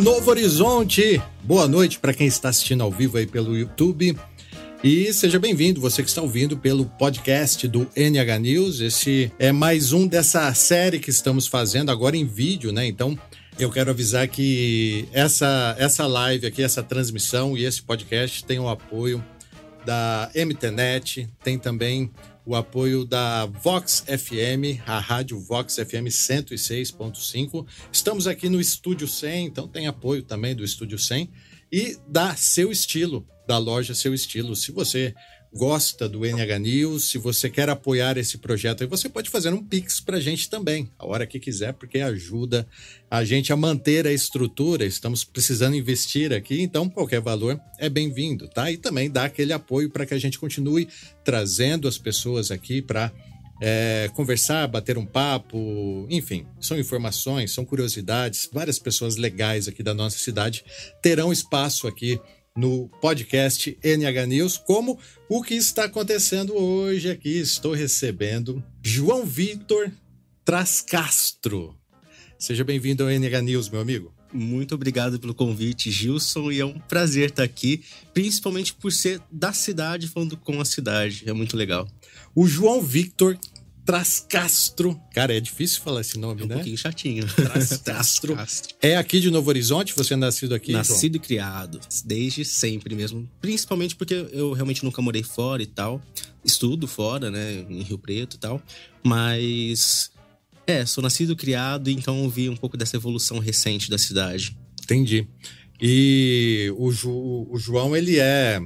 Novo Horizonte. Boa noite para quem está assistindo ao vivo aí pelo YouTube. E seja bem-vindo, você que está ouvindo pelo podcast do NH News. Esse é mais um dessa série que estamos fazendo agora em vídeo, né? Então, eu quero avisar que essa, essa live aqui, essa transmissão e esse podcast tem o apoio da MTNet, tem também o apoio da Vox FM, a rádio Vox FM 106.5. Estamos aqui no Estúdio 100, então tem apoio também do Estúdio 100 e da Seu Estilo, da loja Seu Estilo. Se você gosta do NH News, se você quer apoiar esse projeto, você pode fazer um pix para a gente também, a hora que quiser, porque ajuda a gente a manter a estrutura. Estamos precisando investir aqui, então qualquer valor é bem-vindo, tá? E também dá aquele apoio para que a gente continue trazendo as pessoas aqui para é, conversar, bater um papo, enfim, são informações, são curiosidades. Várias pessoas legais aqui da nossa cidade terão espaço aqui no podcast NH News, como o que está acontecendo hoje aqui. Estou recebendo João Victor Trascastro. Seja bem-vindo ao NH News, meu amigo. Muito obrigado pelo convite, Gilson, e é um prazer estar aqui, principalmente por ser da cidade falando com a cidade. É muito legal. O João Victor Trascastro. Cara, é difícil falar esse nome, é um né? Um pouquinho chatinho. Trascastro. É aqui de Novo Horizonte? Você é nascido aqui? Nascido João? e criado, desde sempre mesmo. Principalmente porque eu realmente nunca morei fora e tal. Estudo fora, né, em Rio Preto e tal. Mas. É, sou nascido e criado, então vi um pouco dessa evolução recente da cidade. Entendi. E o, Ju, o João, ele é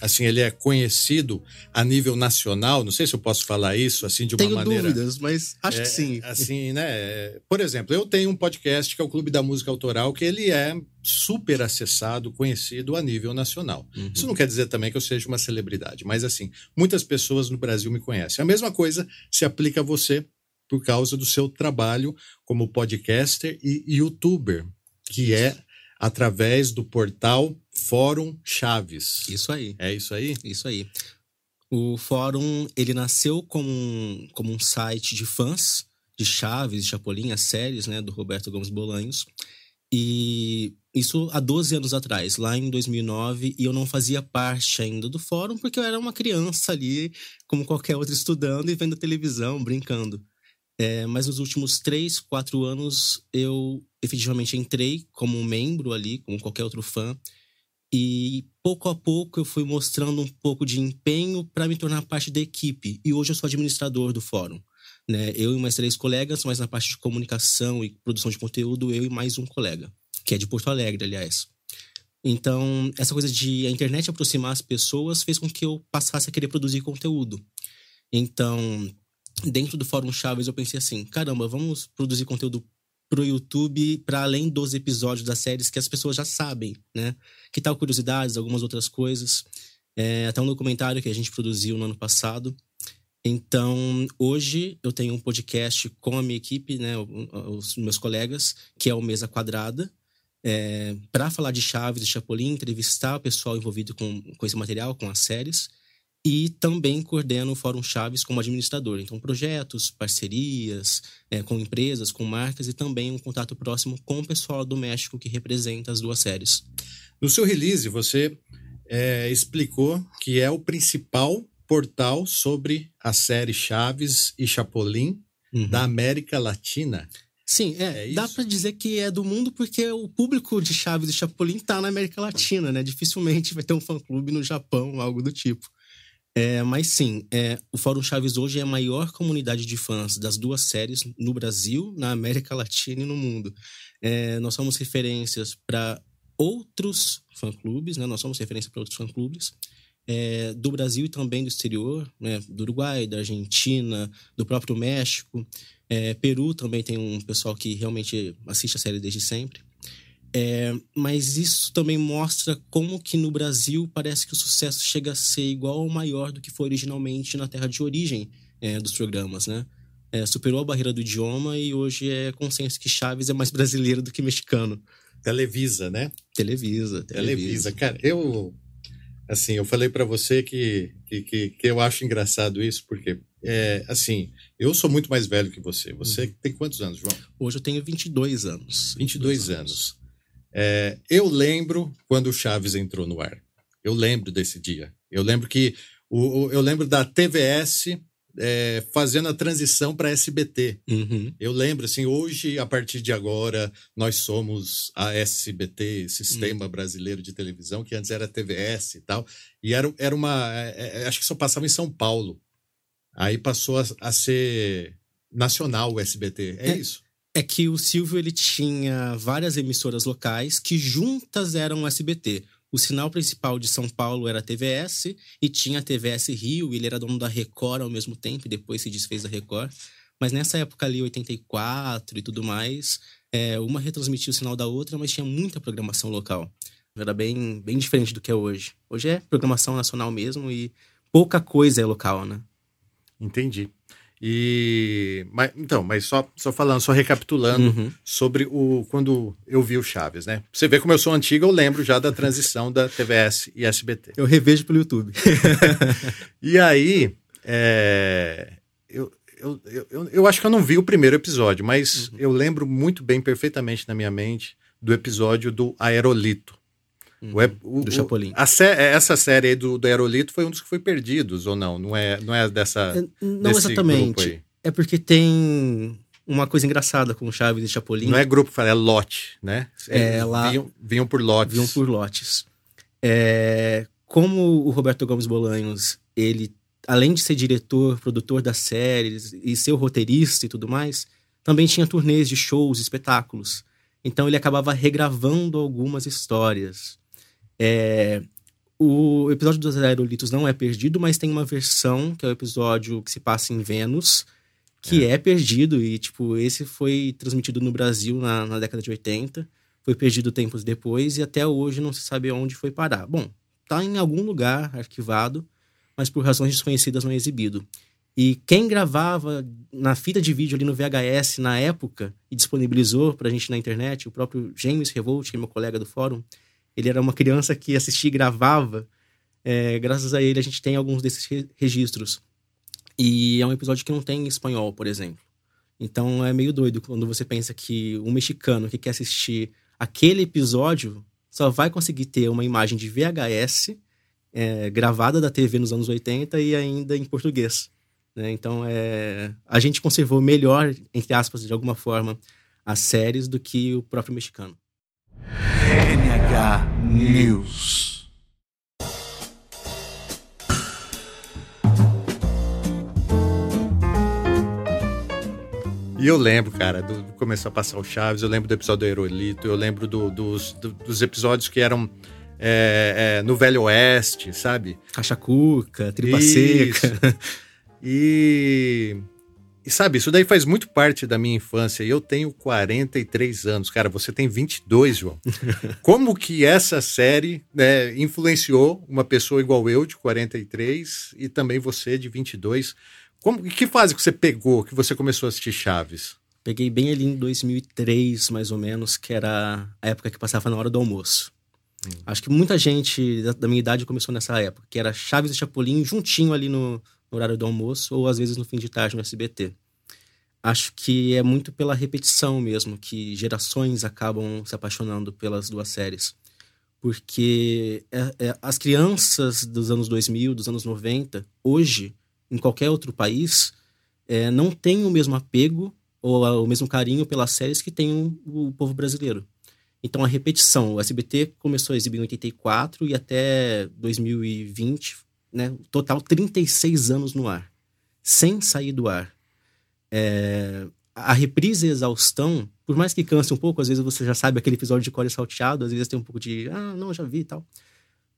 assim, ele é conhecido a nível nacional, não sei se eu posso falar isso, assim, de uma tenho maneira... Tenho dúvidas, mas acho é, que sim. Assim, né, por exemplo, eu tenho um podcast que é o Clube da Música Autoral, que ele é super acessado, conhecido a nível nacional. Uhum. Isso não quer dizer também que eu seja uma celebridade, mas assim, muitas pessoas no Brasil me conhecem. A mesma coisa se aplica a você por causa do seu trabalho como podcaster e youtuber, que é através do portal Fórum Chaves. Isso aí. É isso aí? Isso aí. O fórum, ele nasceu como um, como um site de fãs de Chaves, de Chapolin, as séries, né, do Roberto Gomes Bolanhos. E isso há 12 anos atrás, lá em 2009, e eu não fazia parte ainda do fórum porque eu era uma criança ali, como qualquer outro estudando e vendo televisão, brincando. É, mas nos últimos três, quatro anos eu efetivamente entrei como membro ali, como qualquer outro fã, e pouco a pouco eu fui mostrando um pouco de empenho para me tornar parte da equipe. E hoje eu sou administrador do fórum. Né? Eu e mais três colegas, mas na parte de comunicação e produção de conteúdo, eu e mais um colega, que é de Porto Alegre, aliás. Então, essa coisa de a internet aproximar as pessoas fez com que eu passasse a querer produzir conteúdo. Então, dentro do Fórum Chaves, eu pensei assim: caramba, vamos produzir conteúdo pro YouTube para além dos episódios das séries que as pessoas já sabem, né? Que tal curiosidades, algumas outras coisas. É, até um documentário que a gente produziu no ano passado. Então, hoje eu tenho um podcast com a minha equipe, né, os meus colegas, que é o Mesa Quadrada, é, para falar de Chaves e Chapolin, entrevistar o pessoal envolvido com, com esse material, com as séries e também coordeno o Fórum Chaves como administrador. Então, projetos, parcerias é, com empresas, com marcas e também um contato próximo com o pessoal do México que representa as duas séries. No seu release, você é, explicou que é o principal portal sobre a série Chaves e Chapolin uhum. da América Latina. Sim, é, é dá para dizer que é do mundo porque o público de Chaves e Chapolin tá na América Latina, né? Dificilmente vai ter um fã-clube no Japão, algo do tipo. É, mas sim, é, o Fórum Chaves hoje é a maior comunidade de fãs das duas séries no Brasil, na América Latina e no mundo. É, nós somos referências para outros fã-clubes, né? Nós somos referência para outros fã-clubes. É, do Brasil e também do exterior, né? do Uruguai, da Argentina, do próprio México. É, Peru também tem um pessoal que realmente assiste a série desde sempre. É, mas isso também mostra como que no Brasil parece que o sucesso chega a ser igual ou maior do que foi originalmente na terra de origem é, dos programas, né? É, superou a barreira do idioma e hoje é consenso que Chaves é mais brasileiro do que mexicano. Televisa, né? Televisa, Televisa. Televisa. Cara, eu assim, eu falei para você que, que, que, eu acho engraçado isso, porque, é, assim, eu sou muito mais velho que você. Você uhum. tem quantos anos, João? Hoje eu tenho 22 anos. 22, 22 anos. anos. É, eu lembro quando o Chaves entrou no ar. Eu lembro desse dia. Eu lembro que o, eu lembro da TVS é, fazendo a transição para SBT. Uhum. Eu lembro, assim, hoje, a partir de agora, nós somos a SBT, Sistema uhum. Brasileiro de Televisão, que antes era TVS e tal. E era, era uma. É, é, acho que só passava em São Paulo. Aí passou a, a ser nacional o SBT. É, é isso? É que o Silvio ele tinha várias emissoras locais que juntas eram o SBT. O sinal principal de São Paulo era a TVS e tinha a TVS Rio, ele era dono da Record ao mesmo tempo e depois se desfez da Record. Mas nessa época ali, 84 e tudo mais, é, uma retransmitia o sinal da outra, mas tinha muita programação local. Era bem, bem diferente do que é hoje. Hoje é programação nacional mesmo e pouca coisa é local, né? Entendi. E mas, então, mas só, só falando, só recapitulando uhum. sobre o quando eu vi o Chaves, né? Você vê como eu sou antigo, eu lembro já da transição da TVS e SBT. Eu revejo pelo YouTube. e aí, é, eu, eu, eu, eu, acho que eu não vi o primeiro episódio, mas uhum. eu lembro muito bem, perfeitamente na minha mente, do episódio do Aerolito. Uhum, o, do Chapolin. A sé essa série aí do, do Aerolito foi um dos que foi perdidos, ou não? Não é, não é dessa. É, não exatamente. É porque tem uma coisa engraçada com Chaves e Chapolin. Não é grupo, é lote, né? É, é lá, vinham, vinham por lotes. Vinham por lotes. É, como o Roberto Gomes Bolanhos, ele, além de ser diretor, produtor das séries e ser o roteirista e tudo mais, também tinha turnês de shows, espetáculos. Então ele acabava regravando algumas histórias. É, o episódio dos aerolitos não é perdido, mas tem uma versão, que é o episódio que se passa em Vênus, que é, é perdido. E, tipo, esse foi transmitido no Brasil na, na década de 80. Foi perdido tempos depois e até hoje não se sabe onde foi parar. Bom, tá em algum lugar arquivado, mas por razões desconhecidas não é exibido. E quem gravava na fita de vídeo ali no VHS na época e disponibilizou pra gente na internet, o próprio James Revolt, que é meu colega do fórum, ele era uma criança que assistia e gravava. É, graças a ele, a gente tem alguns desses re registros. E é um episódio que não tem espanhol, por exemplo. Então é meio doido quando você pensa que um mexicano que quer assistir aquele episódio só vai conseguir ter uma imagem de VHS é, gravada da TV nos anos 80 e ainda em português. Né? Então é, a gente conservou melhor, entre aspas, de alguma forma, as séries do que o próprio mexicano. News. E eu lembro, cara, do, começou a passar o Chaves, eu lembro do episódio do Aerolito, eu lembro do, dos, do, dos episódios que eram é, é, no Velho Oeste, sabe? Caixa Cuca, Tripa Isso. Seca. E e sabe, isso daí faz muito parte da minha infância. E eu tenho 43 anos. Cara, você tem 22, João. Como que essa série né, influenciou uma pessoa igual eu, de 43, e também você, de 22? Como, que fase que você pegou, que você começou a assistir Chaves? Peguei bem ali em 2003, mais ou menos, que era a época que passava na hora do almoço. Hum. Acho que muita gente da, da, minha idade começou nessa época, que era Chaves e Chapolin juntinho ali no, no horário do almoço ou às vezes no fim de tarde no SBT. Acho que é muito pela repetição mesmo que gerações acabam se apaixonando pelas duas séries. Porque é, é, as crianças dos anos 2000, dos anos 90, hoje, em qualquer outro país, é, não têm o mesmo apego ou o mesmo carinho pelas séries que tem o, o povo brasileiro. Então a repetição, o SBT começou a exibir em 84 e até 2020 né? Total 36 anos no ar, sem sair do ar. É, a reprise e a exaustão, por mais que canse um pouco, às vezes você já sabe aquele episódio de core salteado, às vezes tem um pouco de, ah, não, já vi e tal.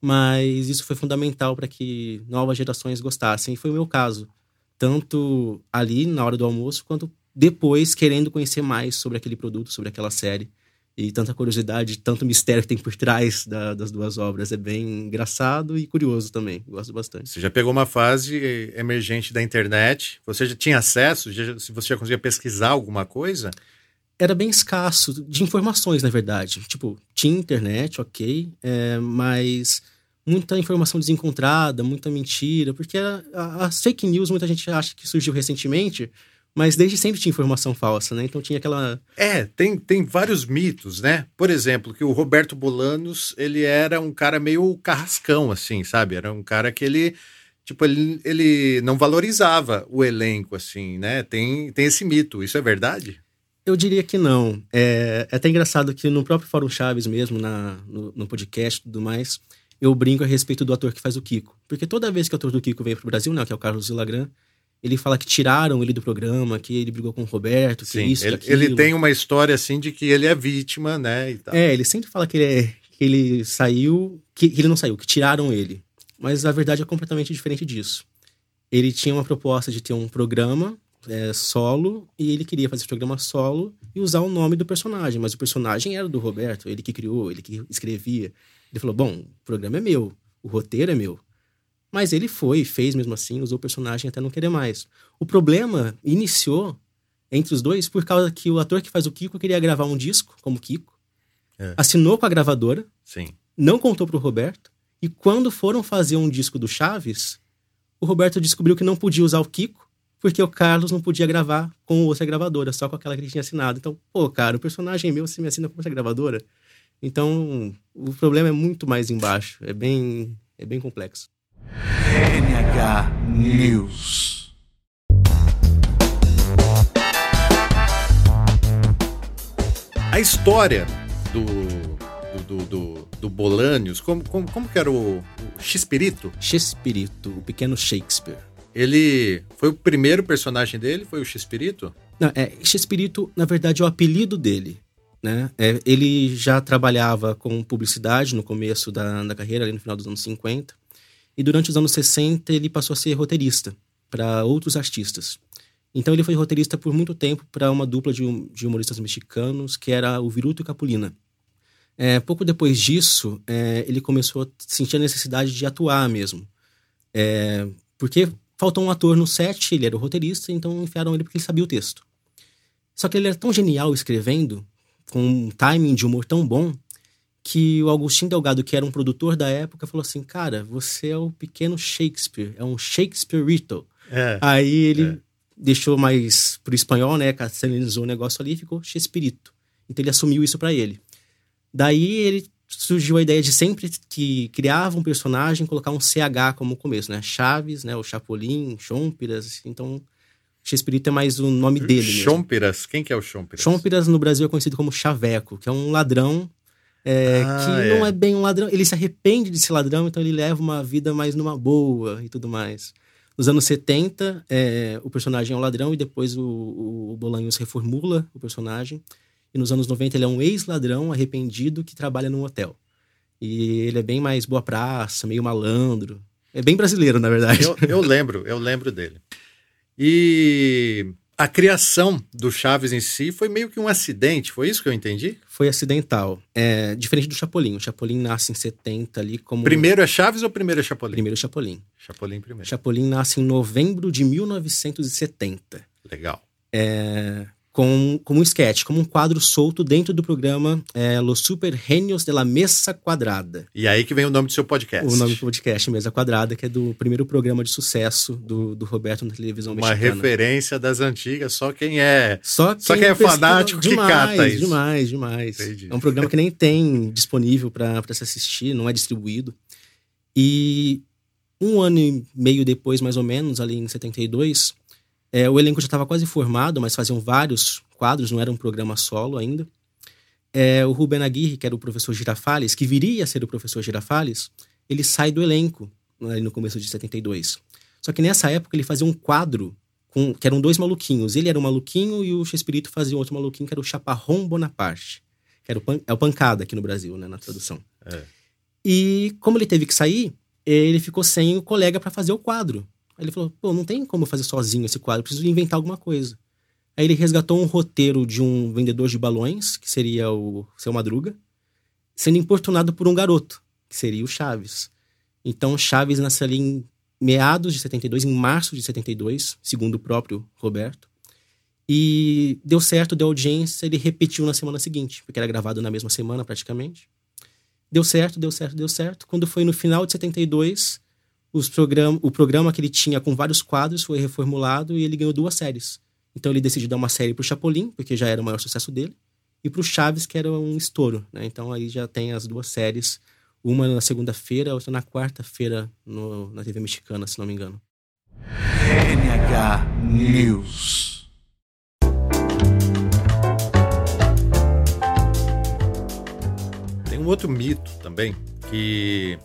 Mas isso foi fundamental para que novas gerações gostassem, e foi o meu caso. Tanto ali, na hora do almoço, quanto depois, querendo conhecer mais sobre aquele produto, sobre aquela série e tanta curiosidade, tanto mistério que tem por trás da, das duas obras. É bem engraçado e curioso também. Gosto bastante. Você já pegou uma fase emergente da internet? Você já tinha acesso? Já, se você já conseguia pesquisar alguma coisa? Era bem escasso de informações, na verdade. Tipo, tinha internet, ok, é, mas muita informação desencontrada, muita mentira, porque a, a, a fake news muita gente acha que surgiu recentemente Mas desde sempre tinha informação falsa, né? Então tinha aquela. É, tem, tem vários mitos, né? Por exemplo, que o Roberto Bolanos, ele era um cara meio carrascão, assim, sabe? Era um cara que ele. Tipo, ele, ele não valorizava o elenco, assim, né? Tem, tem esse mito. Isso é verdade? Eu diria que não. É, é até engraçado que no próprio Fórum Chaves mesmo, na, no, no podcast e tudo mais, eu brinco a respeito do ator que faz o Kiko. Porque toda vez que o ator do Kiko veio pro Brasil, né, que é o Carlos Villagrán, ele fala que tiraram ele do programa, que ele brigou com o Roberto, que Sim, isso, ele, que aquilo. ele tem uma história assim de que ele é vítima, né? É, ele sempre fala que ele, é, que ele saiu, que, que ele não saiu, que tiraram ele. Mas a verdade é completamente diferente disso. Ele tinha uma proposta de ter um programa é, solo e ele queria fazer esse programa solo e usar o nome do personagem, mas o personagem era do Roberto, ele que criou, ele que escrevia. Ele falou: Bom, o programa é meu, o roteiro é meu. Mas ele foi, fez mesmo assim, usou o personagem até não querer mais. O problema iniciou entre os dois por causa que o ator que faz o Kiko queria gravar um disco, como Kiko, É. assinou com a gravadora, Sim. não contou pro Roberto, e quando foram fazer um disco do Chaves, o Roberto descobriu que não podia usar o Kiko, porque o Carlos não podia gravar com outra gravadora, só com aquela que ele tinha assinado. Então, pô, cara, o personagem é meu, você me assina com outra gravadora? Então, o problema é muito mais embaixo, é bem, é bem complexo. NH News. A história do, do, do, do, como, como, como que era o, o Xpirito? Chespirito, o pequeno Shakespeare. Ele foi o primeiro personagem dele? Foi o Xpirito? Não, é, Chespirito, na verdade, é o apelido dele. Né? É, ele já trabalhava com publicidade no começo da, da carreira, ali no final dos anos 50. E durante os anos 60 ele passou a ser roteirista para outros artistas. Então ele foi roteirista por muito tempo para uma dupla de, hum- de humoristas mexicanos, que era o Viruto e Capulina. É, pouco depois disso, é, ele começou a sentir a necessidade de atuar mesmo. É, porque faltou um ator no set, ele era o roteirista, então enfiaram ele porque ele sabia o texto. Só que ele era tão genial escrevendo, com um timing de humor tão bom, que o Agostinho Delgado, que era um produtor da época, falou assim: Cara, você é o pequeno Shakespeare, é um Shakespeareito. É. Aí ele É. deixou mais pro espanhol, né? Castelanizou o negócio ali e ficou Chespirito. Então ele assumiu isso pra ele. Daí ele surgiu a ideia de sempre que criava um personagem colocar um CH como começo, né? Chaves, né? O Chapolin, Chompiras. Então, Chespirito é mais o nome dele mesmo. Chompiras. Quem que é o Chompiras? Chompiras no Brasil é conhecido como Chaveco, que é um ladrão é, Ah, que é. não é bem um ladrão. Ele se arrepende de ser ladrão, então ele leva uma vida mais numa boa e tudo mais. Nos anos 70, é, o personagem é um ladrão e depois o, o Bolanhos reformula o personagem. E nos anos 90 ele é um ex-ladrão arrependido que trabalha num hotel. E ele é bem mais boa praça, meio malandro. É bem brasileiro, na verdade. Eu, eu lembro, eu lembro dele. E a criação do Chaves em si foi meio que um acidente, foi isso que eu entendi? Foi acidental. É, diferente do Chapolin. O Chapolin nasce em 70 ali como... Primeiro é Chaves ou primeiro é Chapolin? Primeiro Chapolin. Chapolin primeiro. Chapolin nasce em novembro de 1970. Legal. É, com, como um sketch, como um quadro solto dentro do programa é, Los Super Genios de la Mesa Quadrada. E aí que vem o nome do seu podcast. O nome do podcast, Mesa Quadrada, que é do primeiro programa de sucesso do, do Roberto na televisão Uma mexicana. referência das antigas, só quem é. Só, Só quem é fanático que demais, cata isso. Demais, demais. Entendi. É um programa que nem tem disponível para se assistir, não é distribuído. E um ano e meio depois, mais ou menos, ali em 72, é, o elenco já estava quase formado, mas faziam vários quadros, não era um programa solo ainda. É, o Ruben Aguirre, que era o professor Girafales, que viria a ser o professor Girafales, ele sai do elenco ali no começo de 72. Só que nessa época ele fazia um quadro com, que eram dois maluquinhos. Ele era um maluquinho e o Chespirito fazia um outro maluquinho que era o Chaparrão Bonaparte. Que era o, pan, é o pancada aqui no Brasil, né, na tradução. É. E como ele teve que sair, ele ficou sem o colega para fazer o quadro. Aí ele falou: pô, não tem como fazer sozinho esse quadro, preciso inventar alguma coisa. Aí ele resgatou um roteiro de um vendedor de balões, que seria o seu Madruga, sendo importunado por um garoto, que seria o Chaves. Então Chaves nasceu ali em meados de 72, em março de 72, segundo o próprio Roberto. E deu certo, deu audiência, ele repetiu na semana seguinte, porque era gravado na mesma semana praticamente. Deu certo, deu certo, deu certo. Quando foi no final de 72, os program o programa que ele tinha com vários quadros foi reformulado e ele ganhou duas séries. Então ele decidiu dar uma série pro Chapolin, porque já era o maior sucesso dele, e pro Chaves, que era um estouro, né? Então aí já tem as duas séries, uma na segunda-feira, outra na quarta-feira na TV mexicana, se não me engano. NH News. Tem um outro mito também que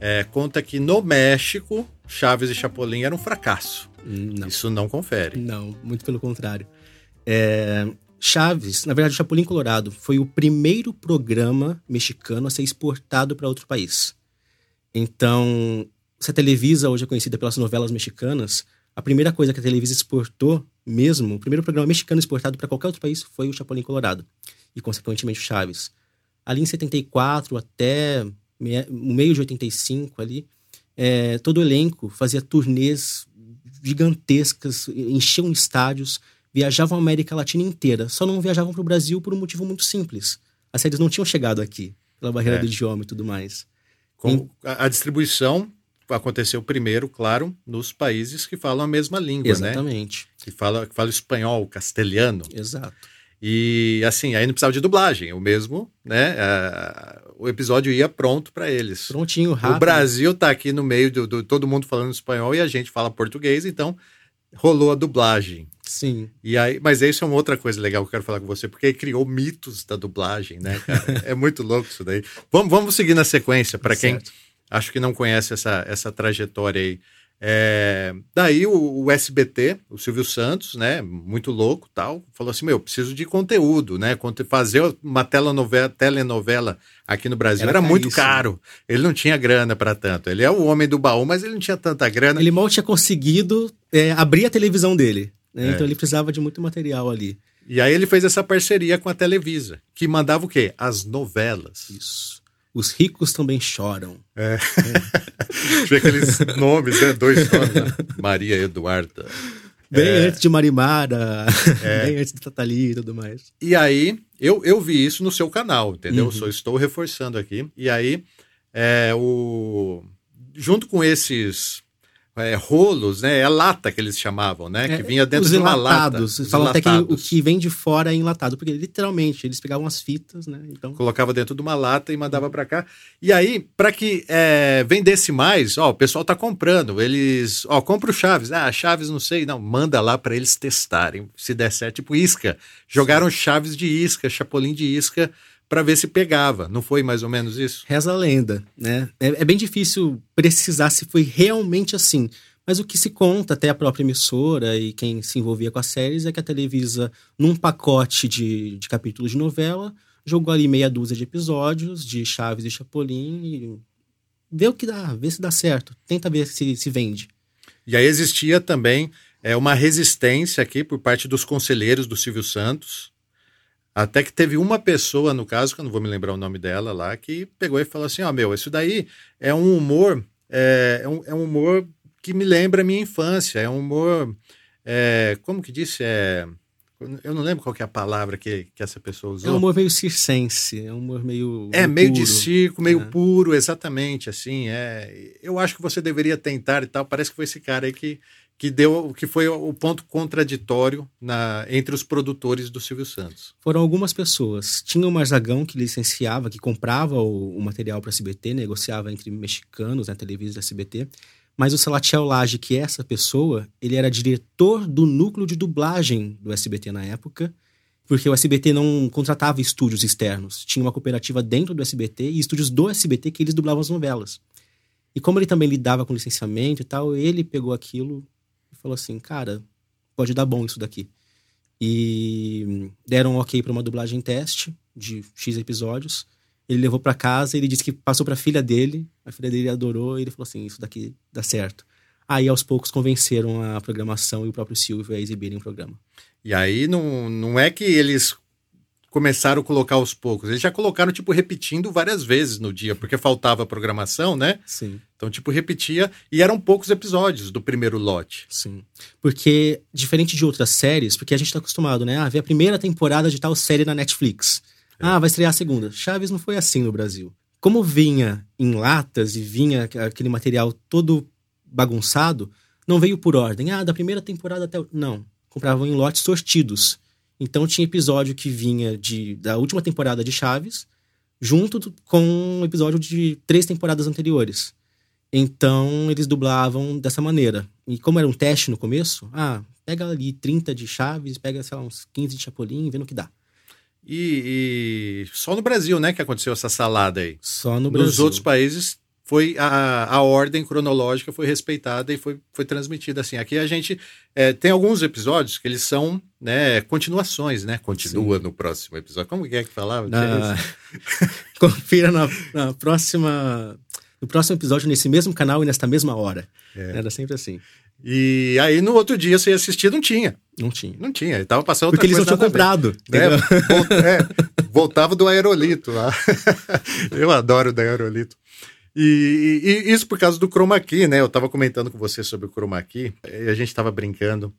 é, conta que no México Chaves e Chapolin era um fracasso. Não. Isso não confere. Não, muito pelo contrário. É, Chaves, na verdade, Chapolin Colorado foi o primeiro programa mexicano a ser exportado para outro país. Então, se a Televisa hoje é conhecida pelas novelas mexicanas, a primeira coisa que a Televisa exportou mesmo, o primeiro programa mexicano exportado para qualquer outro país foi o Chapolin Colorado e consequentemente o Chaves. Ali em 74 até o meio de 85 ali, é, todo o elenco fazia turnês gigantescas, enchiam estádios, viajavam a América Latina inteira. Só não viajavam para o Brasil por um motivo muito simples. As séries não tinham chegado aqui, pela barreira é. do idioma e tudo mais. Com a, a distribuição aconteceu primeiro, claro, nos países que falam a mesma língua, Exatamente. né? Exatamente. Que fala, que fala espanhol, castelhano. Exato. E assim, aí não precisava de dublagem, o mesmo, né? Uh, o episódio ia pronto para eles. Prontinho, rápido. O Brasil tá aqui no meio do, do, todo mundo falando espanhol e a gente fala português, então rolou a dublagem. Sim. E aí, mas isso é uma outra coisa legal que eu quero falar com você, porque criou mitos da dublagem, né, cara? é muito louco isso daí. Vamos, vamos seguir na sequência, para quem acho que não conhece essa, essa trajetória aí. É, daí o, o, SBT, o Silvio Santos, né, muito louco tal, falou assim, meu, preciso de conteúdo, né, fazer uma telenovela, telenovela aqui no Brasil era, era muito caro, ele não tinha grana para tanto, ele é o homem do baú, mas ele não tinha tanta grana. Ele mal tinha conseguido é, abrir a televisão dele, né, é. então ele precisava de muito material ali. E aí ele fez essa parceria com a Televisa, que mandava o quê? As novelas. Isso. Os ricos também choram. É. é. aqueles nomes, né? Dois nomes. Né? Maria Eduarda. Bem é. antes de Marimara, é. bem antes de Tatali e tudo mais. E aí, eu, eu vi isso no seu canal, entendeu? Uhum. Só estou reforçando aqui. E aí, é, o... junto com esses é, rolos, né? É lata que eles chamavam, né? É, que vinha dentro de uma lata. Falam até que o que vem de fora é enlatado, porque literalmente eles pegavam as fitas, né? Então... Colocava dentro de uma lata e mandava para cá. E aí, para que é, vendesse mais, ó, o pessoal tá comprando. Eles, ó, compra o Chaves. Ah, Chaves não sei, não, manda lá para eles testarem. Se der certo, tipo isca. Jogaram Chaves de isca, Chapolin de isca para ver se pegava. Não foi mais ou menos isso? Reza a lenda, né? É, é, bem difícil precisar se foi realmente assim. Mas o que se conta, até a própria emissora e quem se envolvia com as séries, é que a Televisa, num pacote de, de capítulos de novela, jogou ali meia dúzia de episódios de Chaves e Chapolin e vê o que dá, vê se dá certo. Tenta ver se se vende. E aí existia também é, uma resistência aqui por parte dos conselheiros do Silvio Santos, até que teve uma pessoa, no caso, que eu não vou me lembrar o nome dela lá, que pegou e falou assim: Ó, oh, meu, isso daí é um humor, é, é, um, é um humor que me lembra a minha infância, é um humor. É, como que disse? É, eu não lembro qual é a palavra que, que essa pessoa usou. É um humor meio circense, é um humor meio. É, meio puro. de circo, meio é. puro, exatamente, assim. É, eu acho que você deveria tentar e tal. Parece que foi esse cara aí que, que deu que foi o ponto contraditório na, entre os produtores do Silvio Santos. Foram algumas pessoas. Tinha o Marzagão que licenciava, que comprava o, o material para a SBT, negociava entre mexicanos, na né, televisão da SBT. Mas o Salatiel Lage, que é essa pessoa, ele era diretor do núcleo de dublagem do SBT na época, porque o SBT não contratava estúdios externos. Tinha uma cooperativa dentro do SBT e estúdios do SBT que eles dublavam as novelas. E como ele também lidava com licenciamento e tal, ele pegou aquilo falou assim, cara, pode dar bom isso daqui. E deram um ok para uma dublagem teste de X episódios. Ele levou para casa, ele disse que passou para a filha dele, a filha dele adorou e ele falou assim, isso daqui dá certo. Aí aos poucos convenceram a programação e o próprio Silvio a exibirem o programa. E aí não, não é que eles começaram a colocar aos poucos. Eles já colocaram, tipo, repetindo várias vezes no dia, porque faltava programação, né? Sim. Então, tipo, repetia. E eram poucos episódios do primeiro lote. Sim. Porque, diferente de outras séries, porque a gente tá acostumado, né? Ah, ver a primeira temporada de tal série na Netflix. É. Ah, vai estrear a segunda. Chaves não foi assim no Brasil. Como vinha em latas e vinha aquele material todo bagunçado, não veio por ordem. Ah, da primeira temporada até. Não compravam em lotes sortidos. Então tinha episódio que vinha de, da última temporada de Chaves, junto com um episódio de três temporadas anteriores. Então eles dublavam dessa maneira. E como era um teste no começo, ah, pega ali 30 de Chaves, pega, sei lá, uns 15 de Chapolin, vê no que dá. E, e só no Brasil, né, que aconteceu essa salada aí. Só no Brasil. Nos outros países foi a, a ordem cronológica foi respeitada e foi, foi transmitida assim. Aqui a gente é, tem alguns episódios que eles são né, continuações, né? Continua Sim. no próximo episódio. Como que é que falava? Na... Confira na, na, próxima no próximo episódio nesse mesmo canal e nesta mesma hora. É. Era sempre assim. E aí no outro dia você ia assistir, não tinha. Não tinha. Não tinha. Ele tava passando outra Porque eles não tinham comprado. É, é, voltava do aerolito lá. Eu adoro o da aerolito. E, e, isso por causa do chroma key, né? Eu estava comentando com você sobre o chroma key e a gente estava brincando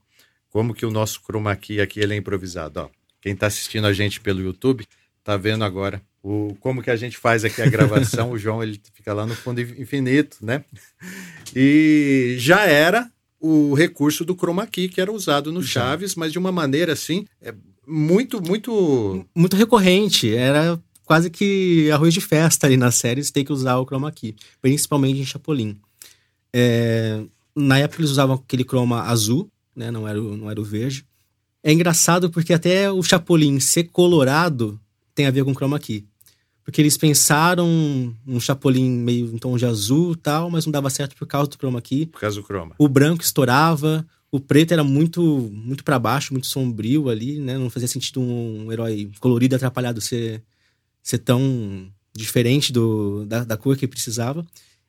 como que o nosso chroma key aqui ele é improvisado. Ó, quem está assistindo a gente pelo YouTube tá vendo agora o como que a gente faz aqui a gravação. o João ele fica lá no fundo infinito, né? E já era o recurso do chroma key que era usado no Chaves, mas de uma maneira assim é muito muito muito recorrente. Era quase que arroz de festa ali nas séries tem que usar o chroma key, principalmente em Chapolin. É, na época eles usavam aquele chroma azul, né? Não era, o, não era o verde. É engraçado porque até o Chapolin ser colorado tem a ver com chroma key. Porque eles pensaram um Chapolin meio em tom de azul tal, mas não dava certo por causa do chroma key. Por causa do chroma. O branco estourava, o preto era muito muito para baixo, muito sombrio ali, né? Não fazia sentido um herói colorido atrapalhado ser ser tão diferente do, da, da cor que precisava.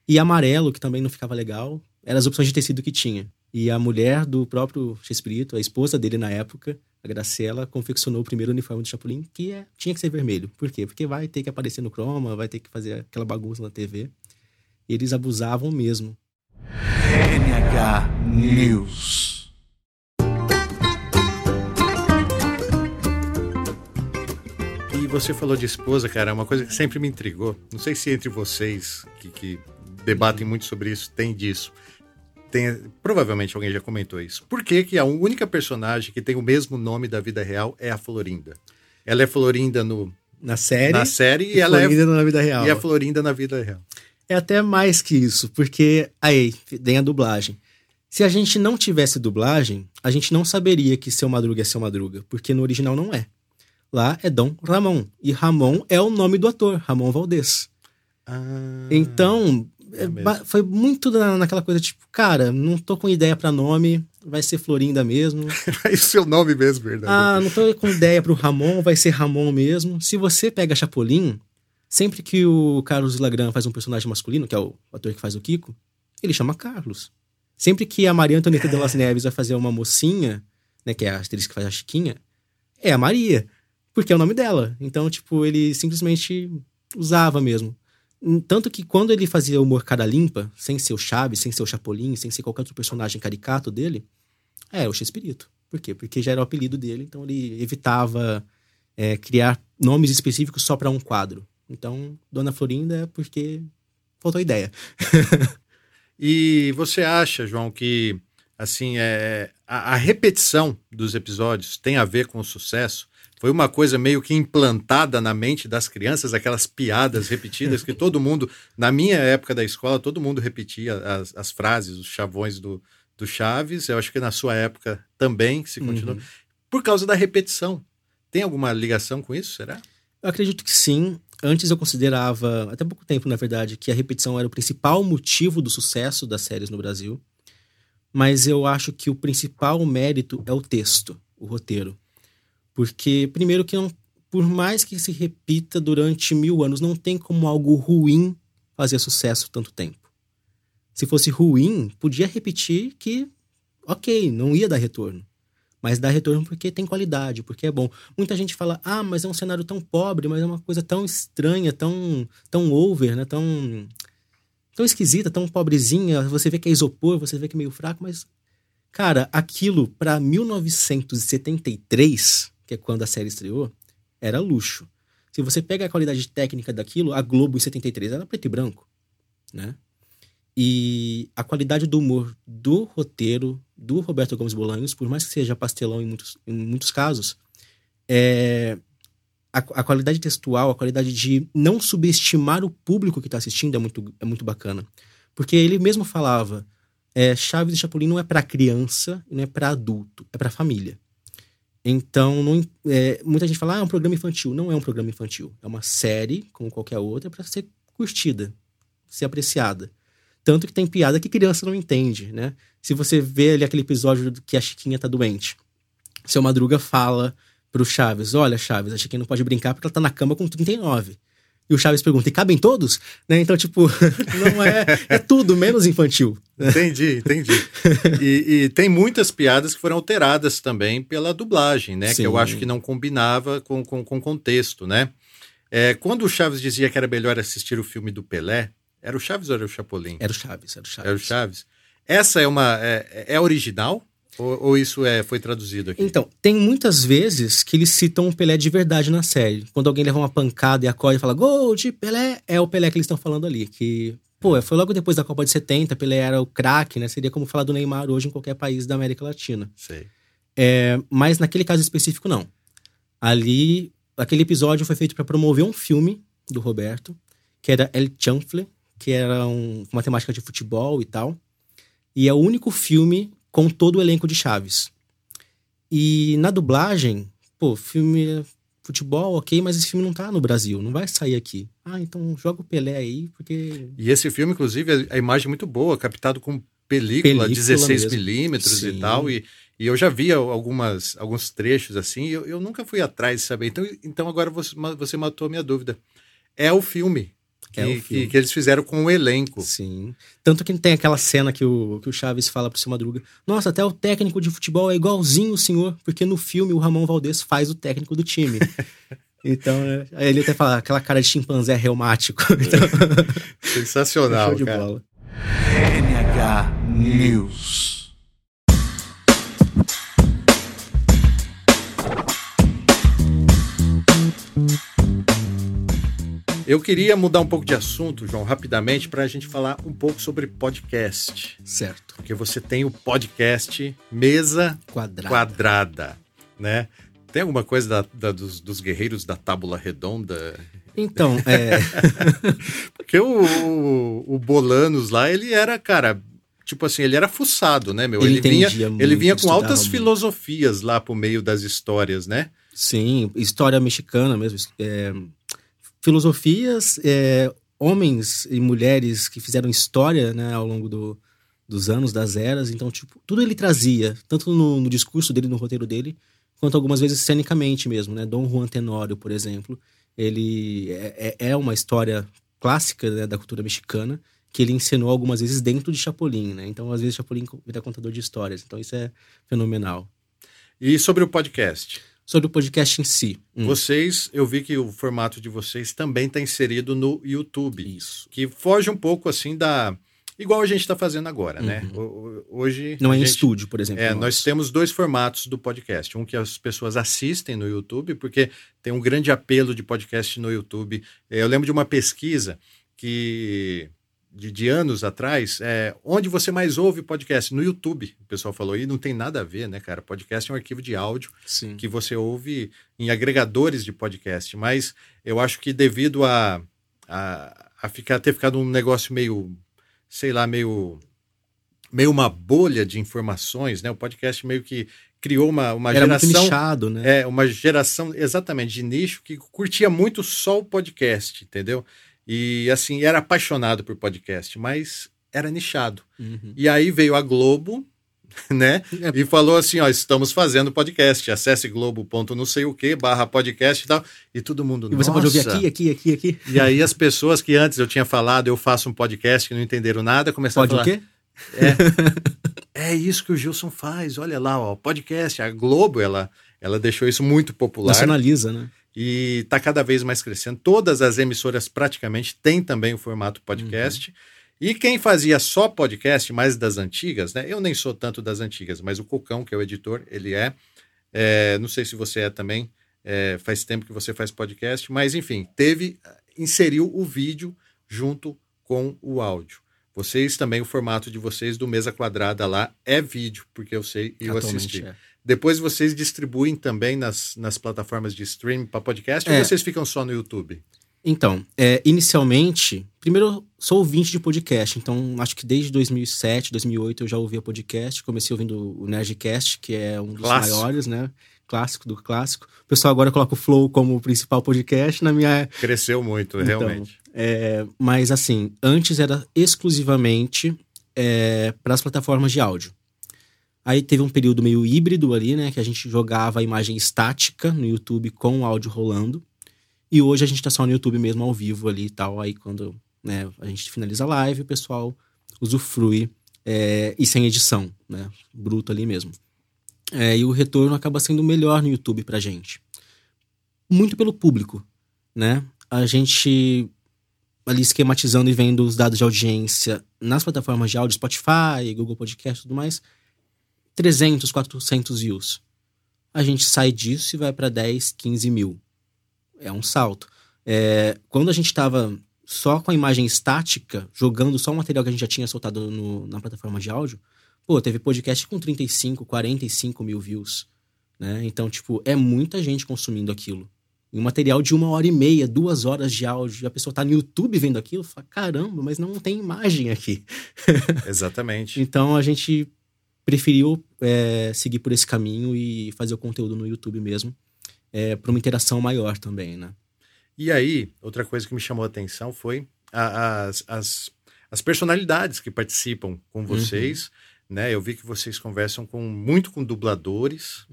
E amarelo, que também não ficava legal, eram as opções de tecido que tinha. E a mulher do próprio Chespirito, a esposa dele na época, a Graciela, confeccionou o primeiro uniforme do Chapolin, que é, tinha que ser vermelho. Por quê? Porque vai ter que aparecer no croma, vai ter que fazer aquela bagunça na TV. E eles abusavam mesmo. NH News. Você falou de esposa, cara, é uma coisa que sempre me intrigou. Não sei se entre vocês que, que debatem muito sobre isso tem disso. Tem, provavelmente alguém já comentou isso. Por que, que a única personagem que tem o mesmo nome da vida real é a Florinda? Ela é Florinda no, na série, na série e, e ela é Florinda é na vida real. E a Florinda na vida real. É até mais que isso, porque aí tem a dublagem. Se a gente não tivesse dublagem, a gente não saberia que seu Madruga é seu Madruga, porque no original não é. Lá é Dom Ramon. E Ramon é o nome do ator, Ramon Valdez. Ah, então, é é foi muito na, naquela coisa, tipo, cara, não tô com ideia para nome, vai ser Florinda mesmo. vai ser o nome mesmo, verdade. Ah, não tô com ideia pro Ramon, vai ser Ramon mesmo. Se você pega Chapolin, sempre que o Carlos Lagran faz um personagem masculino, que é o ator que faz o Kiko, ele chama Carlos. Sempre que a Maria Antonieta é. de las Neves vai fazer uma mocinha, né, que é a atriz que faz a Chiquinha, é a Maria. Porque é o nome dela. Então, tipo, ele simplesmente usava mesmo. Tanto que quando ele fazia humor cara limpa, sem ser o Chaves, sem ser o Chapolin, sem ser qualquer outro personagem caricato dele, é o Chespirito. Por quê? Porque já era o apelido dele, então ele evitava é, criar nomes específicos só para um quadro. Então, Dona Florinda é porque faltou ideia. e você acha, João, que assim é a, a repetição dos episódios tem a ver com o sucesso? Foi uma coisa meio que implantada na mente das crianças, aquelas piadas repetidas que todo mundo, na minha época da escola, todo mundo repetia as, as frases, os chavões do, do Chaves. Eu acho que na sua época também se continuou. Uhum. Por causa da repetição. Tem alguma ligação com isso, será? Eu acredito que sim. Antes eu considerava, até pouco tempo, na verdade, que a repetição era o principal motivo do sucesso das séries no Brasil. Mas eu acho que o principal mérito é o texto, o roteiro. Porque, primeiro, que não, por mais que se repita durante mil anos, não tem como algo ruim fazer sucesso tanto tempo. Se fosse ruim, podia repetir que, ok, não ia dar retorno. Mas dá retorno porque tem qualidade, porque é bom. Muita gente fala, ah, mas é um cenário tão pobre, mas é uma coisa tão estranha, tão, tão over, né? Tão, tão esquisita, tão pobrezinha. Você vê que é isopor, você vê que é meio fraco, mas. Cara, aquilo para 1973 que é quando a série estreou, era luxo. Se você pega a qualidade técnica daquilo, a Globo em 73 era preto e branco, né? E a qualidade do humor do roteiro, do Roberto Gomes Bolanhos, por mais que seja pastelão em muitos, em muitos casos, é, a, a, qualidade textual, a qualidade de não subestimar o público que está assistindo é muito, é muito bacana. Porque ele mesmo falava, é, Chaves e Chapolin não é para criança, não é para adulto, é para família. Então, não, é, muita gente fala, ah, é um programa infantil. Não é um programa infantil. É uma série, como qualquer outra, para ser curtida, ser apreciada. Tanto que tem piada que criança não entende, né? Se você vê ali aquele episódio que a Chiquinha tá doente, seu Madruga fala pro Chaves: Olha, Chaves, a Chiquinha não pode brincar porque ela tá na cama com 39. E o Chaves pergunta: e cabem todos? Né? Então, tipo, não é. É tudo menos infantil. Entendi, entendi. E, e, tem muitas piadas que foram alteradas também pela dublagem, né? Sim. Que eu acho que não combinava com o com, com contexto, né? É, quando o Chaves dizia que era melhor assistir o filme do Pelé, era o Chaves ou era o Chapolin? Era o Chaves, era o Chaves. Era o Chaves. Essa é uma. É, é original? Ou, ou, isso é, foi traduzido aqui? Então, tem muitas vezes que eles citam o Pelé de verdade na série. Quando alguém leva uma pancada e acorda e fala gol de Pelé, é o Pelé que eles estão falando ali. Que, pô, foi logo depois da Copa de 70, Pelé era o craque, né? Seria como falar do Neymar hoje em qualquer país da América Latina. Sei. É, mas naquele caso específico, não. Ali, aquele episódio foi feito para promover um filme do Roberto, que era El Chanfle, que era um, uma temática de futebol e tal. E é o único filme com todo o elenco de Chaves. E na dublagem, pô, filme futebol, ok, mas esse filme não tá no Brasil, não vai sair aqui. Ah, então joga o Pelé aí, porque. E esse filme, inclusive, a imagem é muito boa, captado com película, película 16mm e tal. E, e eu já vi algumas, alguns trechos assim, e eu, eu nunca fui atrás de saber. Então, então agora você, você matou a minha dúvida. É o filme. Que, é que, que, eles fizeram com o elenco. Sim. Tanto que tem aquela cena que o, que o Chaves fala pro seu Madruga: Nossa, até o técnico de futebol é igualzinho o senhor, porque no filme o Ramon Valdez faz o técnico do time. então, é, aí ele até fala aquela cara de chimpanzé reumático. Então, Sensacional, Show de cara. bola. NH News. Eu queria mudar um pouco de assunto, João, rapidamente, para a gente falar um pouco sobre podcast. Certo. Porque você tem o podcast Mesa Quadrada, Quadrada né? Tem alguma coisa da, da, dos, dos, guerreiros da tábula redonda? Então, é. Porque o, o, o, Bolanos lá, ele era, cara, tipo assim, ele era fuçado, né, meu? Ele, ele vinha, muito, ele vinha com altas muito. filosofias lá pro meio das histórias, né? Sim, história mexicana mesmo. É, filosofias, é, homens e mulheres que fizeram história né, ao longo do, dos anos, das eras. Então, tipo, tudo ele trazia, tanto no, no, discurso dele, no roteiro dele, quanto algumas vezes cenicamente mesmo, né? Dom Juan Tenório, por exemplo, ele é, é, é uma história clássica né, da cultura mexicana que ele ensinou algumas vezes dentro de Chapolin, né? Então, às vezes, Chapolin vira contador de histórias. Então, isso é fenomenal. E sobre o podcast? Sobre o podcast em si. Hum. Vocês, eu vi que o formato de vocês também está inserido no YouTube. Isso. Que foge um pouco assim da. Igual a gente está fazendo agora, né? uhum. né? Hoje. Não é em gente... estúdio, por exemplo. É, nós temos dois formatos do podcast. Um que as pessoas assistem no YouTube, porque tem um grande apelo de podcast no YouTube. Eu lembro de uma pesquisa que de, de, anos atrás, é, onde você mais ouve podcast? No YouTube, o pessoal falou. E não tem nada a ver, né, cara? Podcast é um arquivo de áudio Sim. que você ouve em agregadores de podcast. Mas eu acho que devido a, a, a ficar, ter ficado um negócio meio, sei lá, meio meio uma bolha de informações, né? O podcast meio que criou uma, uma Era geração. Muito nichado, né? É, uma geração exatamente de nicho que curtia muito só o podcast, entendeu? E assim, era apaixonado por podcast, mas era nichado. Uhum. E aí veio a Globo, né? É. E falou assim: ó, estamos fazendo podcast. Acesse globo. não sei o que, barra podcast e tal. E todo mundo. E você pode ouvir aqui, aqui, aqui, aqui. E aí as pessoas que antes eu tinha falado, eu faço um podcast que não entenderam nada, começaram pode a falar. o quê? É, é isso que o Gilson faz. Olha lá, ó, podcast. A Globo, ela, ela deixou isso muito popular. Nacionaliza, né? E está cada vez mais crescendo. Todas as emissoras praticamente têm também o formato podcast. Uhum. E quem fazia só podcast, mais das antigas, né? Eu nem sou tanto das antigas, mas o Cocão, que é o editor, ele é. é não sei se você é também, é, faz tempo que você faz podcast, mas enfim, teve, inseriu o vídeo junto com o áudio. Vocês também, o formato de vocês do Mesa Quadrada lá é vídeo, porque eu sei e eu assisti. É. Depois vocês distribuem também nas, nas plataformas de streaming para podcast É. ou vocês ficam só no YouTube? Então, é, inicialmente, primeiro eu sou ouvinte de podcast, então acho que desde 2007, 2008 eu já ouvia podcast, comecei ouvindo o Nerdcast, que é um dos Clássico. maiores, né? Clássico do clássico. O pessoal agora coloca o Flow como o principal podcast, na minha Cresceu muito, Então, realmente. É, mas assim, antes era exclusivamente é, para as plataformas de áudio. Aí teve um período meio híbrido ali, né? Que a gente jogava a imagem estática no YouTube com o áudio rolando. E hoje a gente tá só no YouTube mesmo, ao vivo ali e tal. Aí quando né, a gente finaliza a live, o pessoal usufrui é, e sem edição, né? Bruto ali mesmo. É, e o retorno acaba sendo melhor no YouTube pra gente. Muito pelo público, né? A gente ali esquematizando e vendo os dados de audiência nas plataformas de áudio, Spotify, Google Podcast e tudo mais, 300, 400 views. A gente sai disso e vai para 10, 15 mil. É um salto. É, quando a gente estava só com a imagem estática, jogando só o material que a gente já tinha soltado no- na plataforma de áudio, pô, teve podcast com 35, 45 mil views. Né? Então, tipo, é muita gente consumindo aquilo. E um material de uma hora e meia, duas horas de áudio, e a pessoa tá no YouTube vendo aquilo, fala, caramba, mas não tem imagem aqui. Exatamente. Então a gente preferiu é, seguir por esse caminho e fazer o conteúdo no YouTube mesmo, é, para uma interação maior também, né? E aí, outra coisa que me chamou a atenção foi a- as, as, as personalidades que participam com vocês. Né? Eu vi que vocês conversam com, muito com dubladores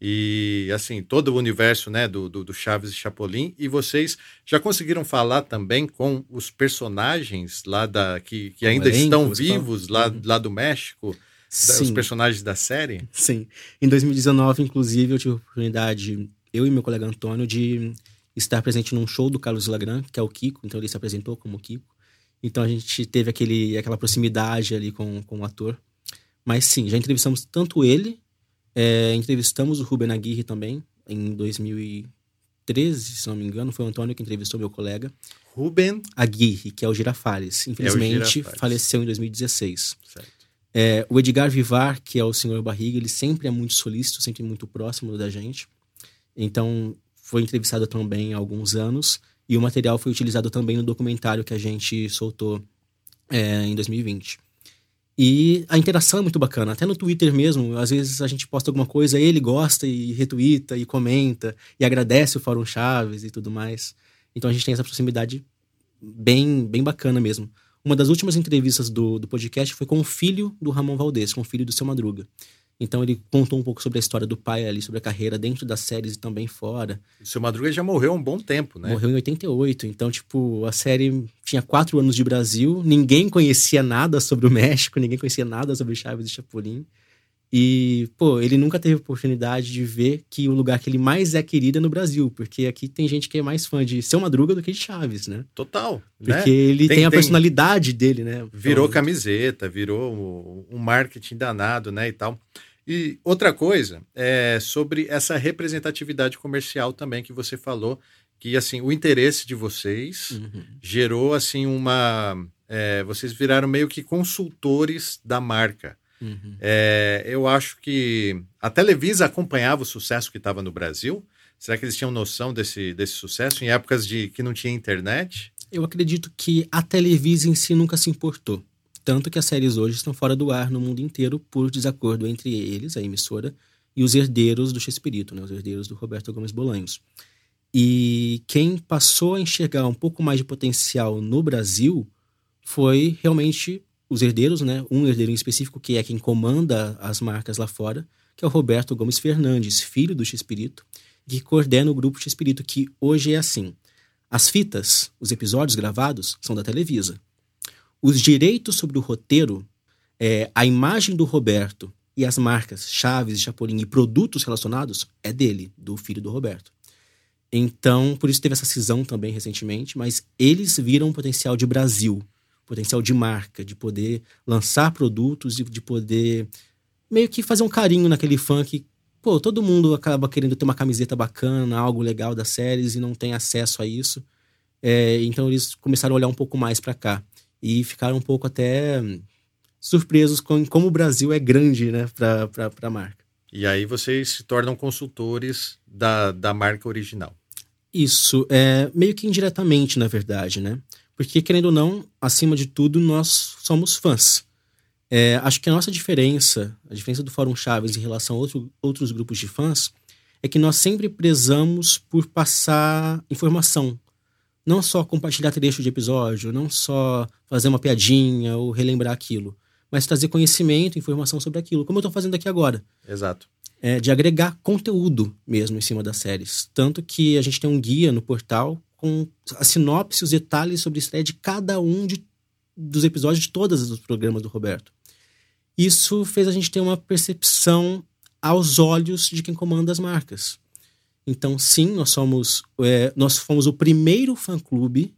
e, assim, todo o universo né, do, do, do Chaves e Chapolin. E vocês já conseguiram falar também com os personagens lá da que, que ainda elenco, estão vivos lá, Uhum. lá do México? Da- os Sim, personagens da série? sim. Em 2019, inclusive, eu tive a oportunidade, eu e meu colega Antônio, de estar presente num show do Carlos Lagran, que é o Kiko, então ele se apresentou como Kiko. Então a gente teve aquele, aquela proximidade ali com, com o ator. Mas sim, já entrevistamos tanto ele, é, entrevistamos o Ruben Aguirre também, em 2013, se não me engano, foi o Antônio que entrevistou meu colega. Ruben. Aguirre, que é o Girafales. Infelizmente, Girafales. faleceu em 2016. Certo. É, o Edgar Vivar, que é o senhor Barriga, ele sempre é muito solícito, sempre muito próximo da gente. Então, foi entrevistado também há alguns anos. E o material foi utilizado também no documentário que a gente soltou é, em 2020. E a interação é muito bacana. Até no Twitter mesmo, às vezes a gente posta alguma coisa, ele gosta e retuita e comenta e agradece o Fórum Chaves e tudo mais. Então a gente tem essa proximidade bem, bem bacana mesmo. Uma das últimas entrevistas do, do podcast foi com o filho do Ramon Valdez, com o filho do Seu Madruga. Então ele contou um pouco sobre a história do pai ali, sobre a carreira dentro das séries e também fora. O seu Madruga já morreu há um bom tempo, né? Morreu em 88, então, tipo, a série tinha quatro anos de Brasil, ninguém conhecia nada sobre o México, ninguém conhecia nada sobre Chaves e Chapolin. E, pô, ele nunca teve oportunidade de ver que o lugar que ele mais é querido é no Brasil, porque aqui tem gente que é mais fã de Seu Madruga do que de Chaves, né? Total. Porque né? ele tem, Tem- a tem- personalidade dele, né? Virou Então, camiseta, virou um marketing danado, né, e tal. E outra coisa é sobre essa representatividade comercial também que você falou, que assim o interesse de vocês Uhum. gerou assim uma, é, vocês viraram meio que consultores da marca. Uhum. É, eu acho que a Televisa acompanhava o sucesso que estava no Brasil. Será que eles tinham noção desse, desse sucesso em épocas de que não tinha internet? Eu acredito que a Televisa em si nunca se importou. Tanto que as séries hoje estão fora do ar no mundo inteiro por desacordo entre eles, a emissora, e os herdeiros do Chespirito, né? os herdeiros do Roberto Gomes Bolanhos. E quem passou a enxergar um pouco mais de potencial no Brasil foi realmente os herdeiros, né? Um herdeiro em específico, que é quem comanda as marcas lá fora, que é o Roberto Gomes Fernandes, filho do Chespirito, que coordena o grupo Chespirito, que hoje é assim. As fitas, os episódios gravados, são da Televisa. Os direitos sobre o roteiro, é, a imagem do Roberto e as marcas Chaves Chapolin e produtos relacionados é dele, do filho do Roberto. Então, por isso teve essa cisão também recentemente, mas eles viram um potencial de Brasil, potencial de marca, de poder lançar produtos e de poder meio que fazer um carinho naquele fã que, pô, todo mundo acaba querendo ter uma camiseta bacana, algo legal das séries e não tem acesso a isso. É, então eles começaram a olhar um pouco mais para cá. e ficaram um pouco até surpresos com como o Brasil é grande, né, para a marca. E aí vocês se tornam consultores da, da marca original. Isso, é meio que indiretamente, na verdade, né? Porque, querendo ou não, acima de tudo, nós somos fãs. É, acho que a nossa diferença, a diferença do Fórum Chaves em relação a outro, outros grupos de fãs, é que nós sempre prezamos por passar informação. Não só compartilhar trecho de episódio, não só fazer uma piadinha ou relembrar aquilo, mas trazer conhecimento, informação sobre aquilo, como eu estou fazendo aqui agora. Exato. É, de agregar conteúdo mesmo em cima das séries. Tanto que a gente tem um guia no portal com a sinopse, os detalhes sobre a estreia de cada um de, dos episódios de todos os programas do Roberto. Isso fez a gente ter uma percepção aos olhos de quem comanda as marcas. Então, sim, nós somos, é, nós fomos o primeiro fã-clube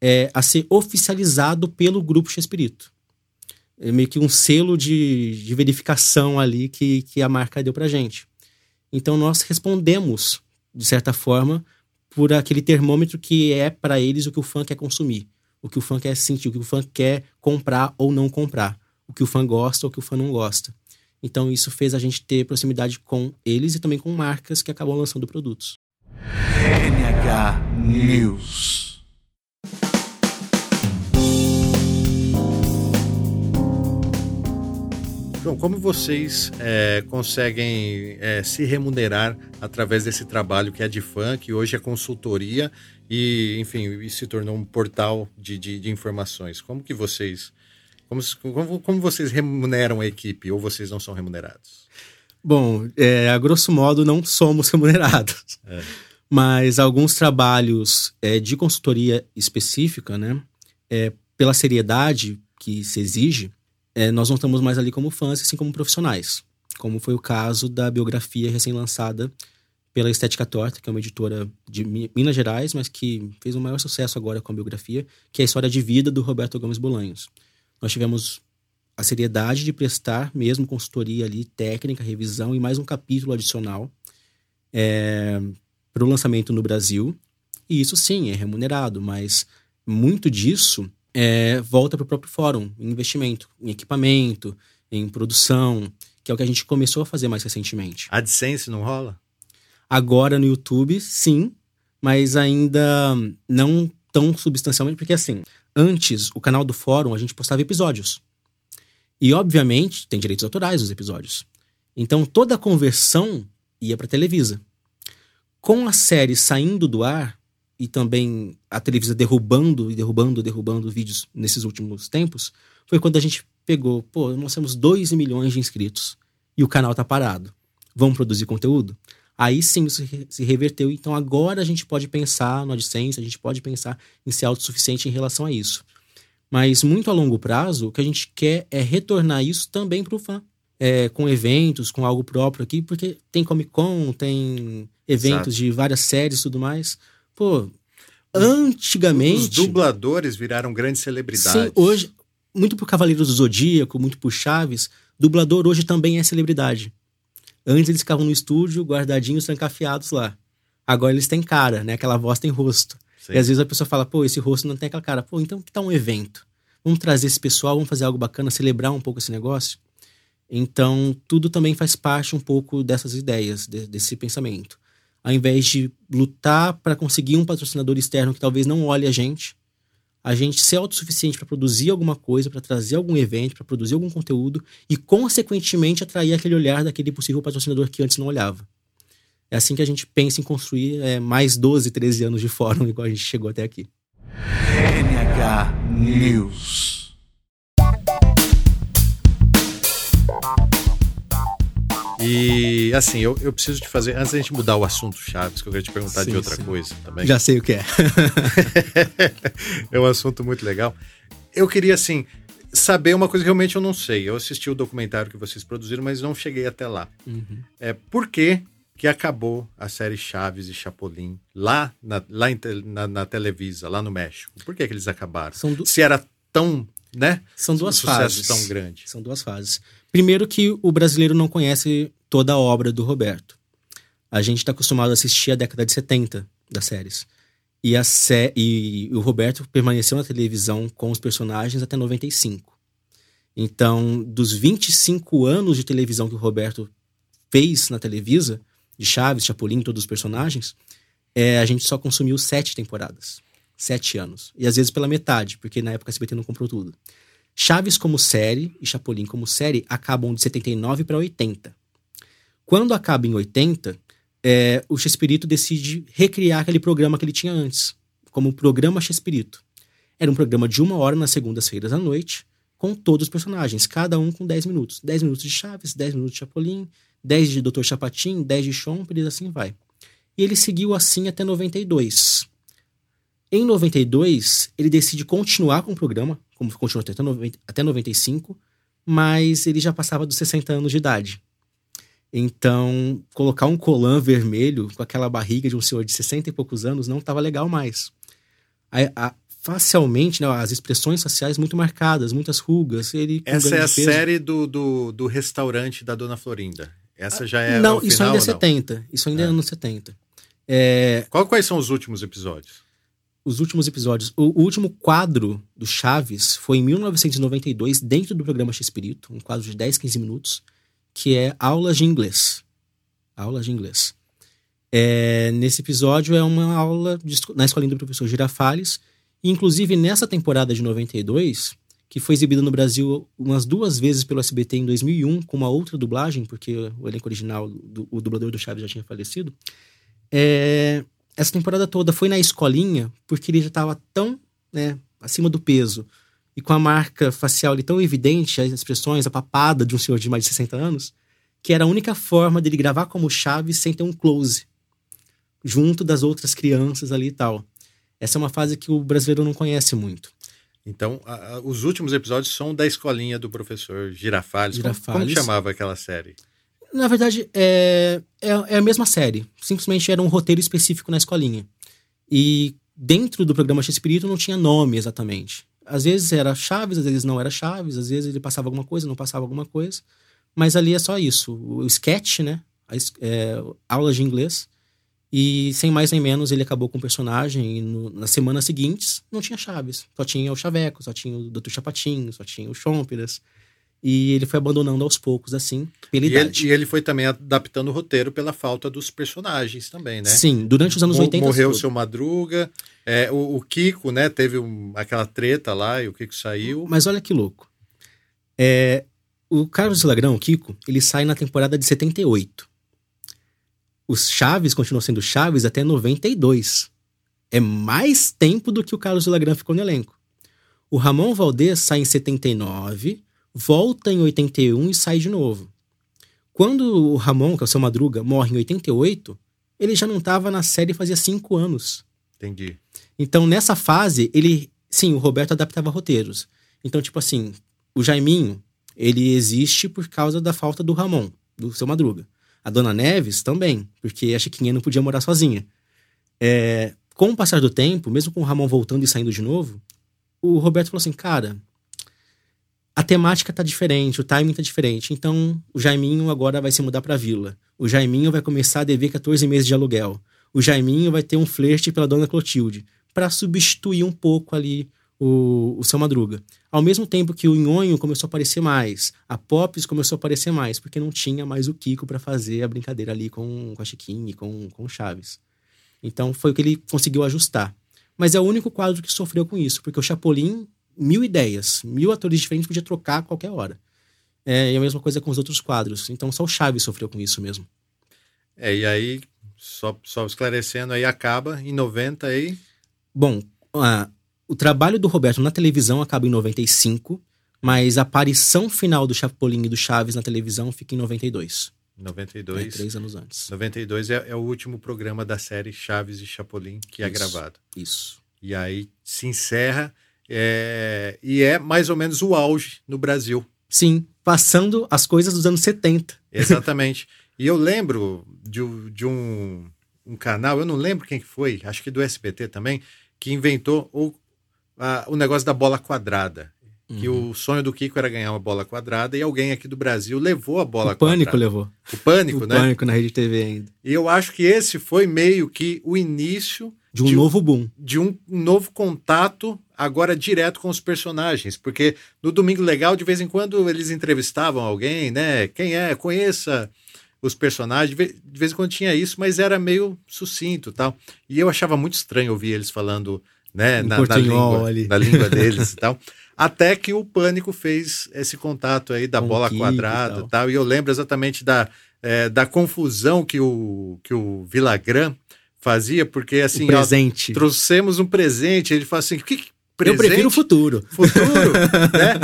é, a ser oficializado pelo Grupo Chespirito. É meio que um selo de, de verificação ali que, que a marca deu pra gente. Então, nós respondemos, de certa forma, por aquele termômetro que é para eles o que o fã quer consumir, o que o fã quer sentir, o que o fã quer comprar ou não comprar, o que o fã gosta ou o que o fã não gosta. Então isso fez a gente ter proximidade com eles e também com marcas que acabam lançando produtos. NH News. João, como vocês é, conseguem é, se remunerar através desse trabalho que é de fã, que hoje é consultoria e, enfim, se tornou um portal de, de, de informações? Como que vocês como, como, como, vocês remuneram a equipe ou vocês não são remunerados? Bom, é, a grosso modo não somos remunerados. É. Mas alguns trabalhos é, de consultoria específica, né? É, pela seriedade que se exige, é, nós não estamos mais ali como fãs, assim como profissionais. Como foi o caso da biografia recém-lançada pela Estética Torta, que é uma editora de Minas Gerais, mas que fez o maior sucesso agora com a biografia, que é a história de vida do Roberto Gomes Bolanhos. Nós tivemos a seriedade de prestar mesmo consultoria ali, técnica, revisão e mais um capítulo adicional é, para o lançamento no Brasil. E isso sim é remunerado, mas muito disso é, volta para o próprio fórum, em investimento, em equipamento, em produção, que é o que a gente começou a fazer mais recentemente. AdSense não rola? Agora no YouTube, sim, mas ainda não tão substancialmente, porque assim, Antes, o canal do fórum, a gente postava episódios. E, obviamente, tem direitos autorais os episódios. Então, toda a conversão ia para Televisa. Com a série saindo do ar, e também a Televisa derrubando e derrubando, derrubando vídeos nesses últimos tempos, foi quando a gente pegou, pô, nós temos 2 milhões de inscritos e o canal tá parado. Vamos produzir conteúdo? Aí sim isso se reverteu. Então agora a gente pode pensar no AdSense, a gente pode pensar em ser autossuficiente em relação a isso. Mas muito a longo prazo, o que a gente quer é retornar isso também para o fã. É, com eventos, com algo próprio aqui, porque tem Comic Con, tem eventos Exato. de várias séries e tudo mais. Pô, antigamente. Os dubladores viraram grandes celebridades. Sim, hoje, muito por Cavaleiros do Zodíaco, muito por Chaves, dublador hoje também é celebridade. Antes eles ficavam no estúdio, guardadinhos, trancafiados lá. Agora eles têm cara, né? Aquela voz tem rosto. Sim. E às vezes a pessoa fala, pô, esse rosto não tem aquela cara. Pô, então que tal um evento? Vamos trazer esse pessoal, vamos fazer algo bacana, celebrar um pouco esse negócio? Então, tudo também faz parte um pouco dessas ideias, de, desse pensamento. Ao invés de lutar para conseguir um patrocinador externo que talvez não olhe a gente, a gente ser autossuficiente para produzir alguma coisa, para trazer algum evento, para produzir algum conteúdo e, consequentemente, atrair aquele olhar daquele possível patrocinador que antes não olhava. É assim que a gente pensa em construir é, mais 12, 13 anos de fórum, igual a gente chegou até aqui. NH News. E assim, eu, eu preciso te fazer, antes da gente mudar o assunto Chaves, que eu queria te perguntar sim, de outra sim. coisa também. Já sei o que é. é um assunto muito legal. Eu queria, assim, saber uma coisa que realmente eu não sei. Eu assisti o documentário que vocês produziram, mas não cheguei até lá. Uhum. É por que, que acabou a série Chaves e Chapolin lá na, lá em, na, na Televisa, lá no México? Por que, que eles acabaram? Do... Se era tão, né? São duas um fases. tão grande. São duas fases. Primeiro que o brasileiro não conhece toda a obra do Roberto. A gente está acostumado a assistir a década de 70 das séries. E, a sé... e o Roberto permaneceu na televisão com os personagens até 95. Então, dos 25 anos de televisão que o Roberto fez na Televisa, de Chaves, Chapolin, todos os personagens, é, a gente só consumiu sete temporadas. Sete anos. E às vezes pela metade, porque na época a SBT não comprou tudo. Chaves como série e Chapolin como série acabam de 79 para 80. Quando acaba em 80, é, o Chespirito decide recriar aquele programa que ele tinha antes, como o programa Chespirito. Era um programa de uma hora nas segundas-feiras à noite, com todos os personagens, cada um com 10 minutos. 10 minutos de Chaves, 10 minutos de Chapolin, 10 de Dr. Chapatin, 10 de Chomper e assim vai. E ele seguiu assim até 92. Em 92, ele decide continuar com o programa, como continuou até, 90, até 95, mas ele já passava dos 60 anos de idade. Então, colocar um colã vermelho com aquela barriga de um senhor de 60 e poucos anos não estava legal mais. A, a, facialmente, né, as expressões faciais muito marcadas, muitas rugas. Ele, Essa é a série do, do, do, restaurante da Dona Florinda. Essa já é. Não, isso ainda é 70. Isso ainda é, é anos 70. É... Qual, quais são os últimos episódios? Os últimos episódios. O, último quadro do Chaves foi em 1992, dentro do programa X-Espírito, um quadro de 10, 15 minutos, que é Aulas de Inglês. Aulas de Inglês. É, nesse episódio é uma aula de, na escolinha do professor Girafales. E, inclusive, nessa temporada de 92, que foi exibida no Brasil umas duas vezes pelo SBT em 2001, com uma outra dublagem, porque o elenco original, do, o dublador do Chaves já tinha falecido. É, essa temporada toda foi na escolinha porque ele já estava tão né, acima do peso e com a marca facial ali tão evidente, as expressões, a papada de um senhor de mais de 60 anos, que era a única forma dele gravar como Chaves sem ter um close, junto das outras crianças ali e tal. Essa é uma fase que o brasileiro não conhece muito. Então, a, a, os últimos episódios são da escolinha do professor Girafales. Girafales. Como, como chamava aquela série? Na verdade, é, é, é, a mesma série. Simplesmente era um roteiro específico na escolinha. E dentro do programa X-Espírito não tinha nome exatamente. Às vezes era Chaves, às vezes não era Chaves, às vezes ele passava alguma coisa, não passava alguma coisa. Mas ali é só isso. O sketch, né? É, aulas de inglês. E sem mais nem menos, ele acabou com o personagem. E no, nas semanas seguintes, não tinha Chaves. Só tinha o Chaveco, só tinha o Dr. Chapatinho, só tinha o Chompiras. E ele foi abandonando aos poucos, assim, pela e idade. Ele, e ele foi também adaptando o roteiro pela falta dos personagens também, né? Sim, durante os anos Mo 80. Morreu o seu Madruga, é, o, o, Kiko, né? Teve um, aquela treta lá e o Kiko saiu. Mas olha que louco. É, o Carlos Lagrão, o Kiko, ele sai na temporada de 78. Os Chaves continuam sendo Chaves até 92. É mais tempo do que o Carlos Lagrão ficou no elenco. O Ramon Valdez sai em 79 volta em 81 e sai de novo. Quando o Ramon, que é o seu Madruga, morre em 88, ele já não estava na série fazia cinco anos. Entendi. Então, nessa fase, ele. Sim, o Roberto adaptava roteiros. Então, tipo assim, o Jaiminho, ele existe por causa da falta do Ramon, do seu Madruga. A Dona Neves também, porque a Chiquinha não podia morar sozinha. É, com o passar do tempo, mesmo com o Ramon voltando e saindo de novo, o Roberto falou assim: cara, a temática tá diferente, o timing tá diferente. Então, o Jaiminho agora vai se mudar pra vila. O Jaiminho vai começar a dever 14 meses de aluguel. O Jaiminho vai ter um flerte pela dona Clotilde, para substituir um pouco ali o, o seu Madruga. Ao mesmo tempo que o Nhonho começou a aparecer mais, a Pops começou a aparecer mais, porque não tinha mais o Kiko para fazer a brincadeira ali com, com a Chiquinha e com, com o Chaves. Então foi o que ele conseguiu ajustar. Mas é o único quadro que sofreu com isso, porque o Chapolin mil ideias, mil atores diferentes podia trocar a qualquer hora. É, e a mesma coisa com os outros quadros. Então só o Chaves sofreu com isso mesmo. É, e aí, só, só esclarecendo, aí acaba em 90 aí. Bom, uh, o trabalho do Roberto na televisão acaba em 95, mas a aparição final do Chapolin e do Chaves na televisão fica em 92. 92. É, três anos antes. 92 é, é o último programa da série Chaves e Chapolin que é gravado. Isso. E aí se encerra é, e é mais ou menos o auge no Brasil. Sim, passando as coisas dos anos 70. Exatamente. e eu lembro de, de um, um, canal, eu não lembro quem que foi, acho que do SBT também, que inventou o, a, o negócio da bola quadrada. Que o sonho do Kiko era ganhar uma bola quadrada e alguém aqui do Brasil levou a bola o Pânico quadrada. levou. O Pânico, o né? Pânico na Rede TV ainda. E eu acho que esse foi meio que o início De um De novo boom. de um novo contato agora direto com os personagens, porque no Domingo Legal de vez em quando eles entrevistavam alguém, né? Quem é? Conheça os personagens. De ve- de vez em quando tinha isso, mas era meio sucinto, e tal. E eu achava muito estranho ouvir eles falando, né, na, na língua, ali. na língua deles e tal. Até que o Pânico fez esse contato aí da Com bola Kiko e quadrada tal. e tal. E eu lembro exatamente da, eh, da confusão que o, que o Villagrán fazia, porque assim, o ó, presente. trouxemos um presente. Ele fala assim: que que presente? Eu prefiro o futuro. futuro, né?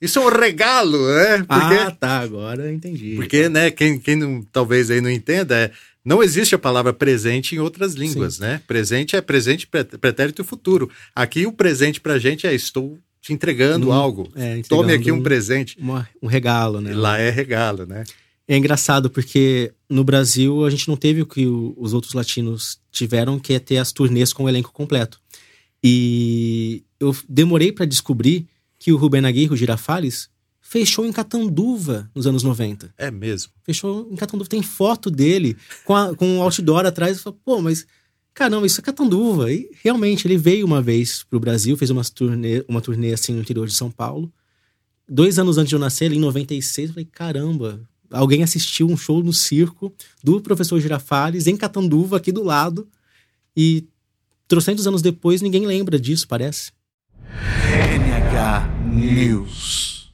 Isso é um regalo, né? Porque, Ah, tá, agora eu entendi. porque né, quem, quem não, talvez aí não entenda, é, não existe a palavra presente em outras línguas, né? Presente é presente, pretérito e futuro. Aqui o presente pra gente é estou te entregando Hum, algo. É, Tome entregando aqui um presente. uma- um regalo, né? E lá é regalo, né? É engraçado porque no Brasil a gente não teve o que o- os outros latinos tiveram, que é ter as turnês com o elenco completo. E eu demorei pra descobrir que o Rubén Aguirre, o Girafales, fechou em Catanduva nos anos 90. É mesmo. Fechou em Catanduva. Tem foto dele com, a, com um outdoor atrás. Eu falo, pô, mas caramba, isso é Catanduva. E realmente ele veio uma vez pro Brasil, fez umas turnê, uma turnê assim no interior de São Paulo. Dois anos antes de eu nascer, ali em 96, eu falei, caramba, alguém assistiu um show no circo do professor Girafales em Catanduva, aqui do lado. E trocentos anos depois, ninguém lembra disso, parece. NH News.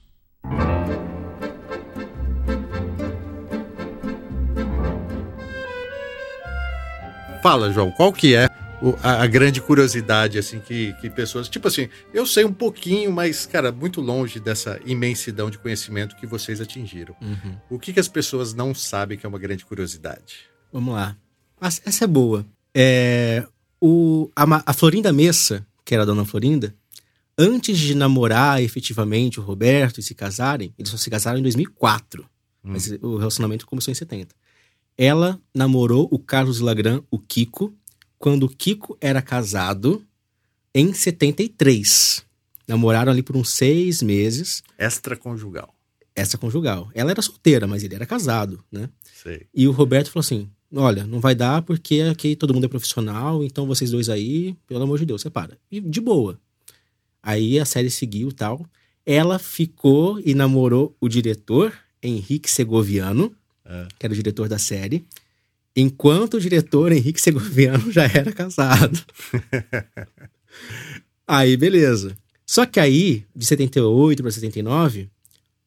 Fala, João, qual que é a, grande curiosidade, assim, que, que pessoas... Tipo assim, eu sei um pouquinho, mas, cara, muito longe dessa imensidão de conhecimento que vocês atingiram. O que, que as pessoas não sabem que é uma grande curiosidade? Vamos lá. As- Essa é boa. É, o, a, a Florinda Messa, que era a dona Florinda, antes de namorar efetivamente o Roberto e se casarem, eles só se casaram em 2004. Mas o relacionamento começou em 70. Ela namorou o Carlos Lagran, o Kiko, quando o Kiko era casado em 73. Namoraram ali por uns seis meses, Extraconjugal. essa conjugal. Ela era solteira, mas ele era casado, né? Sei. E o Roberto falou assim: olha, não vai dar porque aqui todo mundo é profissional, então vocês dois aí, pelo amor de Deus, separa. E de boa. Aí a série seguiu e tal. Ela ficou e namorou o diretor, Henrique Segoviano, Que era o diretor da série, enquanto o diretor Henrique Segoviano já era casado. aí, beleza. Só que aí, de 78 para 79,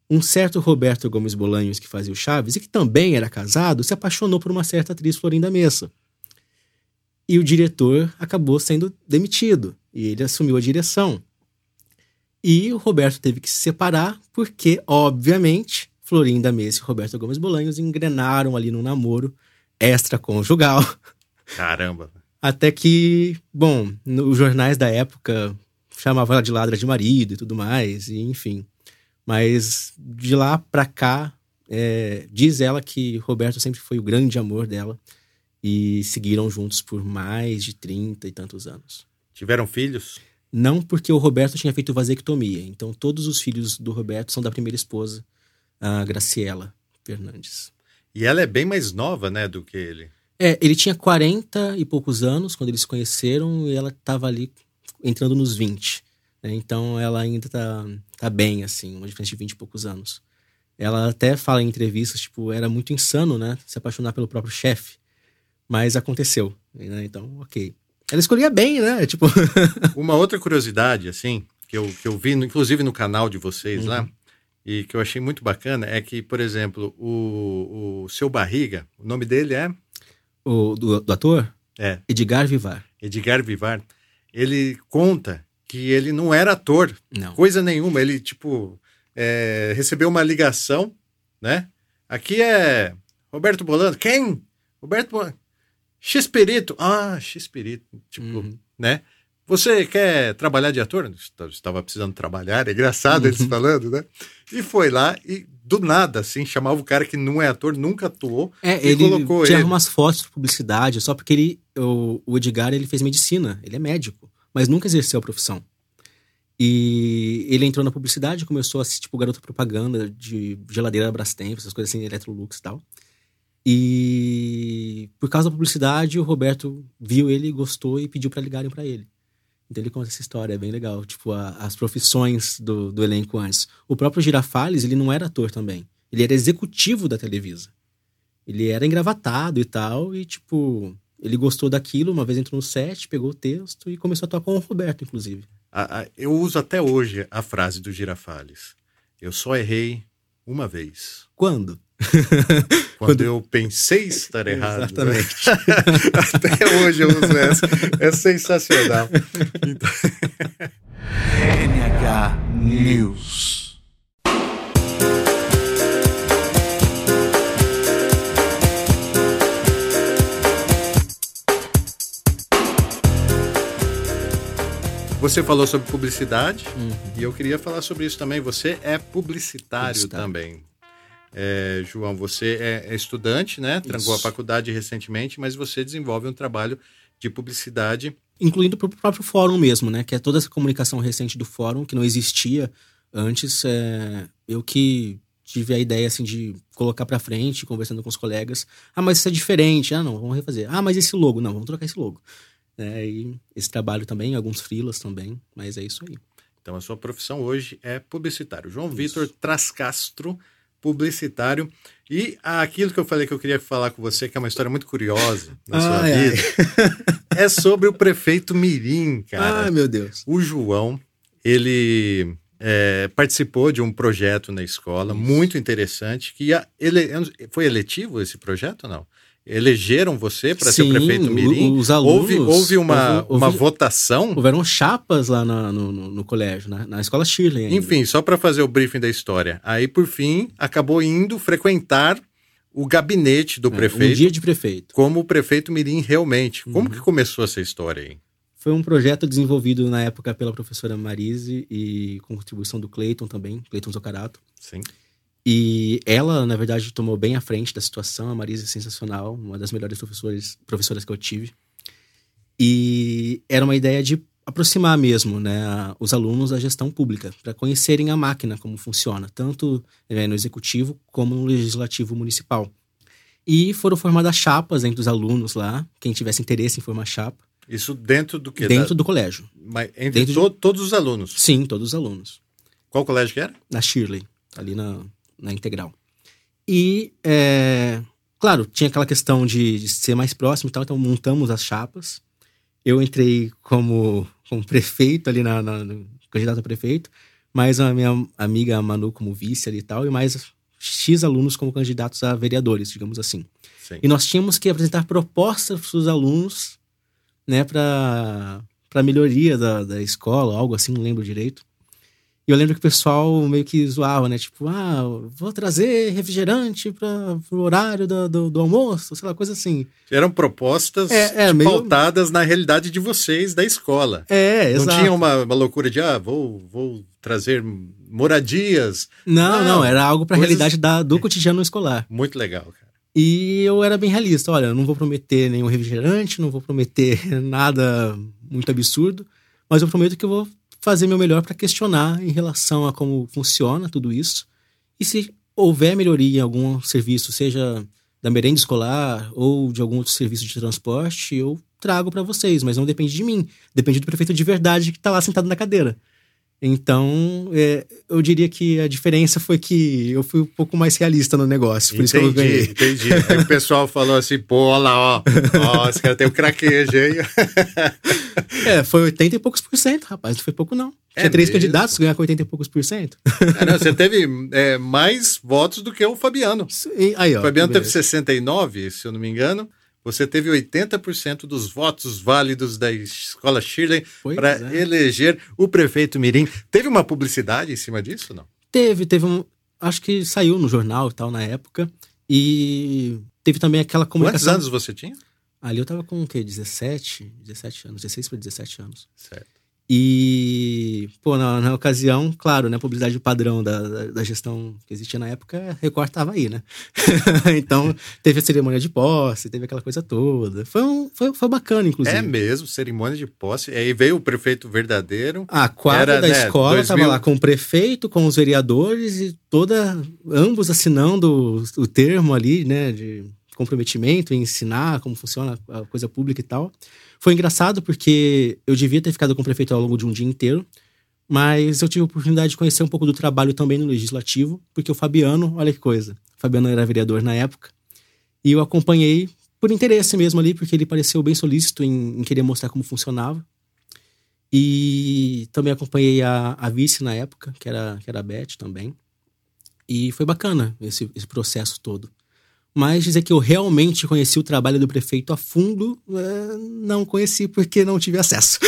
um certo Roberto Gomes Bolanhos, que fazia o Chaves, e que também era casado, se apaixonou por uma certa atriz Florinda Messa. E o diretor acabou sendo demitido. E ele assumiu a direção. E o Roberto teve que se separar, porque, obviamente, Florinda Messa e Roberto Gomes Bolanhos engrenaram ali no namoro extraconjugal. Caramba. Até que, bom, nos jornais da época chamavam ela de ladra de marido e tudo mais, e enfim. Mas de lá pra cá, é, diz ela que Roberto sempre foi o grande amor dela e seguiram juntos por mais de 30 e tantos anos. Tiveram filhos? Não porque o Roberto tinha feito vasectomia, então todos os filhos do Roberto são da primeira esposa, a Graciela Fernandes. E ela é bem mais nova, né, do que ele. É, ele tinha 40 e poucos anos quando eles se conheceram e ela estava ali entrando nos 20. né? Então ela ainda tá, tá bem, assim, uma diferença de 20 e poucos anos. Ela até fala em entrevistas, tipo, era muito insano, né? Se apaixonar pelo próprio chefe. Mas aconteceu, né? Então, ok. Ela escolhia bem, né? Tipo, Uma outra curiosidade, assim, que eu, que eu vi, no- inclusive no canal de vocês lá, e que eu achei muito bacana, é que, por exemplo, o, o seu Barriga, o nome dele é, o do, do ator, é Edgar Vivar. Edgar Vivar, ele conta que ele não era ator, Não. coisa nenhuma. Ele, tipo, é, recebeu uma ligação, né? Aqui é Roberto Bolano. Quem? Roberto Bolano. X-Perito. Ah, X-Perito. Tipo, Uhum. né? Você quer trabalhar de ator? Eu Estava precisando trabalhar, é engraçado eles falando, né? E foi lá e do nada, assim, chamava o cara que não é ator, nunca atuou. É, ele colocou tirava ele. umas fotos de publicidade, só porque ele, o, o Edgar, ele fez medicina, ele é médico, mas nunca exerceu a profissão. E ele entrou na publicidade, começou a ser tipo garoto propaganda de geladeira Brastemp, essas coisas assim, Electrolux e tal. E por causa da publicidade, o Roberto viu ele, gostou e pediu para ligarem para ele. Então ele conta essa história, é bem legal. Tipo, a, as profissões do, do elenco antes. O próprio Girafales, ele não era ator também. Ele era executivo da Televisa. Ele era engravatado e tal, e tipo, ele gostou daquilo, uma vez entrou no set, pegou o texto e começou a atuar com o Roberto, inclusive. eu uso até hoje a frase do Girafales. Eu só errei uma vez. Quando? Quando, Quando eu pensei estar errado. Exatamente. Até hoje eu uso essa. É sensacional. Então... NH News. Você falou sobre publicidade uhum. e eu queria falar sobre isso também. Você é publicitário, publicitário. também. É, João, você é, é estudante, né? Trancou a faculdade recentemente, mas você desenvolve um trabalho de publicidade. Incluindo para o próprio fórum mesmo, né? Que é toda essa comunicação recente do fórum, que não existia antes. É... Eu que tive a ideia assim de colocar para frente, conversando com os colegas. Ah, mas isso é diferente. Ah, não, vamos refazer. Ah, mas esse logo, não, vamos trocar esse logo. É, e esse trabalho também, alguns frilas também, mas é isso aí. Então a sua profissão hoje é publicitário. João isso. Vitor Trascastro, publicitário. E aquilo que eu falei que eu queria falar com você, que é uma história muito curiosa na sua vida, é sobre o prefeito Mirim, cara. Ai, meu Deus. O João, ele é, participou de um projeto na escola Isso. muito interessante, que ele, foi eletivo esse projeto ou não? Elegeram você para ser o prefeito Mirim? Os alunos, houve, houve uma, houve, uma votação? Houveram chapas lá na, no, no, no, colégio, na, na escola Shirley. Ainda. Enfim, só para fazer o briefing da história. Aí, por fim, acabou indo frequentar o gabinete do é, prefeito. Um dia de prefeito. Como o prefeito Mirim realmente. Como uhum. que começou essa história aí? Foi um projeto desenvolvido na época pela professora Marise e com contribuição do Cleiton também, Cleiton Zocarato. Sim. E ela, na verdade, tomou bem à frente da situação. A Marisa é sensacional, uma das melhores professores, professoras que eu tive. E era uma ideia de aproximar mesmo né, os alunos da gestão pública, para conhecerem a máquina, como funciona, tanto né, no executivo como no legislativo municipal. E foram formadas chapas entre os alunos lá, quem tivesse interesse em formar chapa. Isso dentro do que? Dentro da... do colégio. Mas entre to de... todos os alunos? Sim, todos os alunos. Qual colégio que era? Na Shirley, ali na, na integral. E, é, claro, tinha aquela questão de, de, ser mais próximo e tal, então montamos as chapas. Eu entrei como, como prefeito ali, na, na candidato a prefeito, mais a minha amiga Manu como vice ali e tal, e mais X alunos como candidatos a vereadores, digamos assim. Sim. E nós tínhamos que apresentar propostas para os alunos, né, para melhoria da, da escola, algo assim, não lembro direito. E eu lembro que o pessoal meio que zoava, né? Tipo, ah, vou trazer refrigerante para o horário do, do, do, almoço, sei lá, coisa assim. Eram propostas é, é, meio... pautadas na realidade de vocês, da escola. É, exato. Não tinha uma, uma loucura de, ah, vou, vou trazer moradias. Não, não, não era algo para a coisas... realidade da, do cotidiano escolar. Muito legal, cara. E eu era bem realista. Olha, eu não vou prometer nenhum refrigerante, não vou prometer nada muito absurdo, mas eu prometo que eu vou fazer meu melhor para questionar em relação a como funciona tudo isso. E se houver melhoria em algum serviço, seja da merenda escolar ou de algum outro serviço de transporte, eu trago para vocês, mas não depende de mim, depende do prefeito de verdade que está lá sentado na cadeira. Então, é, eu diria que a diferença foi que eu fui um pouco mais realista no negócio, por entendi, isso que eu ganhei. Entendi, Aí o pessoal falou assim, pô, olha lá, ó, ó esse cara tem um craquejo, hein? é, foi 80 e poucos por cento, rapaz, não foi pouco não. Tinha é três mesmo? candidatos, ganhar com 80 e poucos por cento. É, não, você teve é, mais votos do que o Fabiano. Aí, ó, o Fabiano teve 69, se eu não me engano. Você teve 80% dos votos válidos da escola Shirley para é. eleger o prefeito Mirim. Teve uma publicidade em cima disso, não? Teve, teve um. Acho que saiu no jornal e tal na época. E teve também aquela comunicação. Quantos anos você tinha? Ali eu tava com o quê? 17? 17 anos, 16 para 17 anos. Certo. E, pô, na, na, ocasião, claro, né, a publicidade padrão da, da, da, gestão que existia na época, Record tava aí, né? então, teve a cerimônia de posse, teve aquela coisa toda. Foi, um, foi, foi bacana, inclusive. É mesmo, cerimônia de posse. Aí veio o prefeito verdadeiro. A quadra Era, da né, escola 2000... tava lá com o prefeito, com os vereadores e toda, ambos assinando o, o termo ali, né, de comprometimento em ensinar como funciona a coisa pública e tal. Foi engraçado porque eu devia ter ficado com o prefeito ao longo de um dia inteiro, mas eu tive a oportunidade de conhecer um pouco do trabalho também no legislativo, porque o Fabiano, olha que coisa, o Fabiano era vereador na época, e eu acompanhei por interesse mesmo ali, porque ele pareceu bem solícito em, em querer mostrar como funcionava. E também acompanhei a, a vice na época, que era, que era a Beth também. E foi bacana esse, esse processo todo. Mas dizer que eu realmente conheci o trabalho do prefeito a fundo, é, não conheci porque não tive acesso.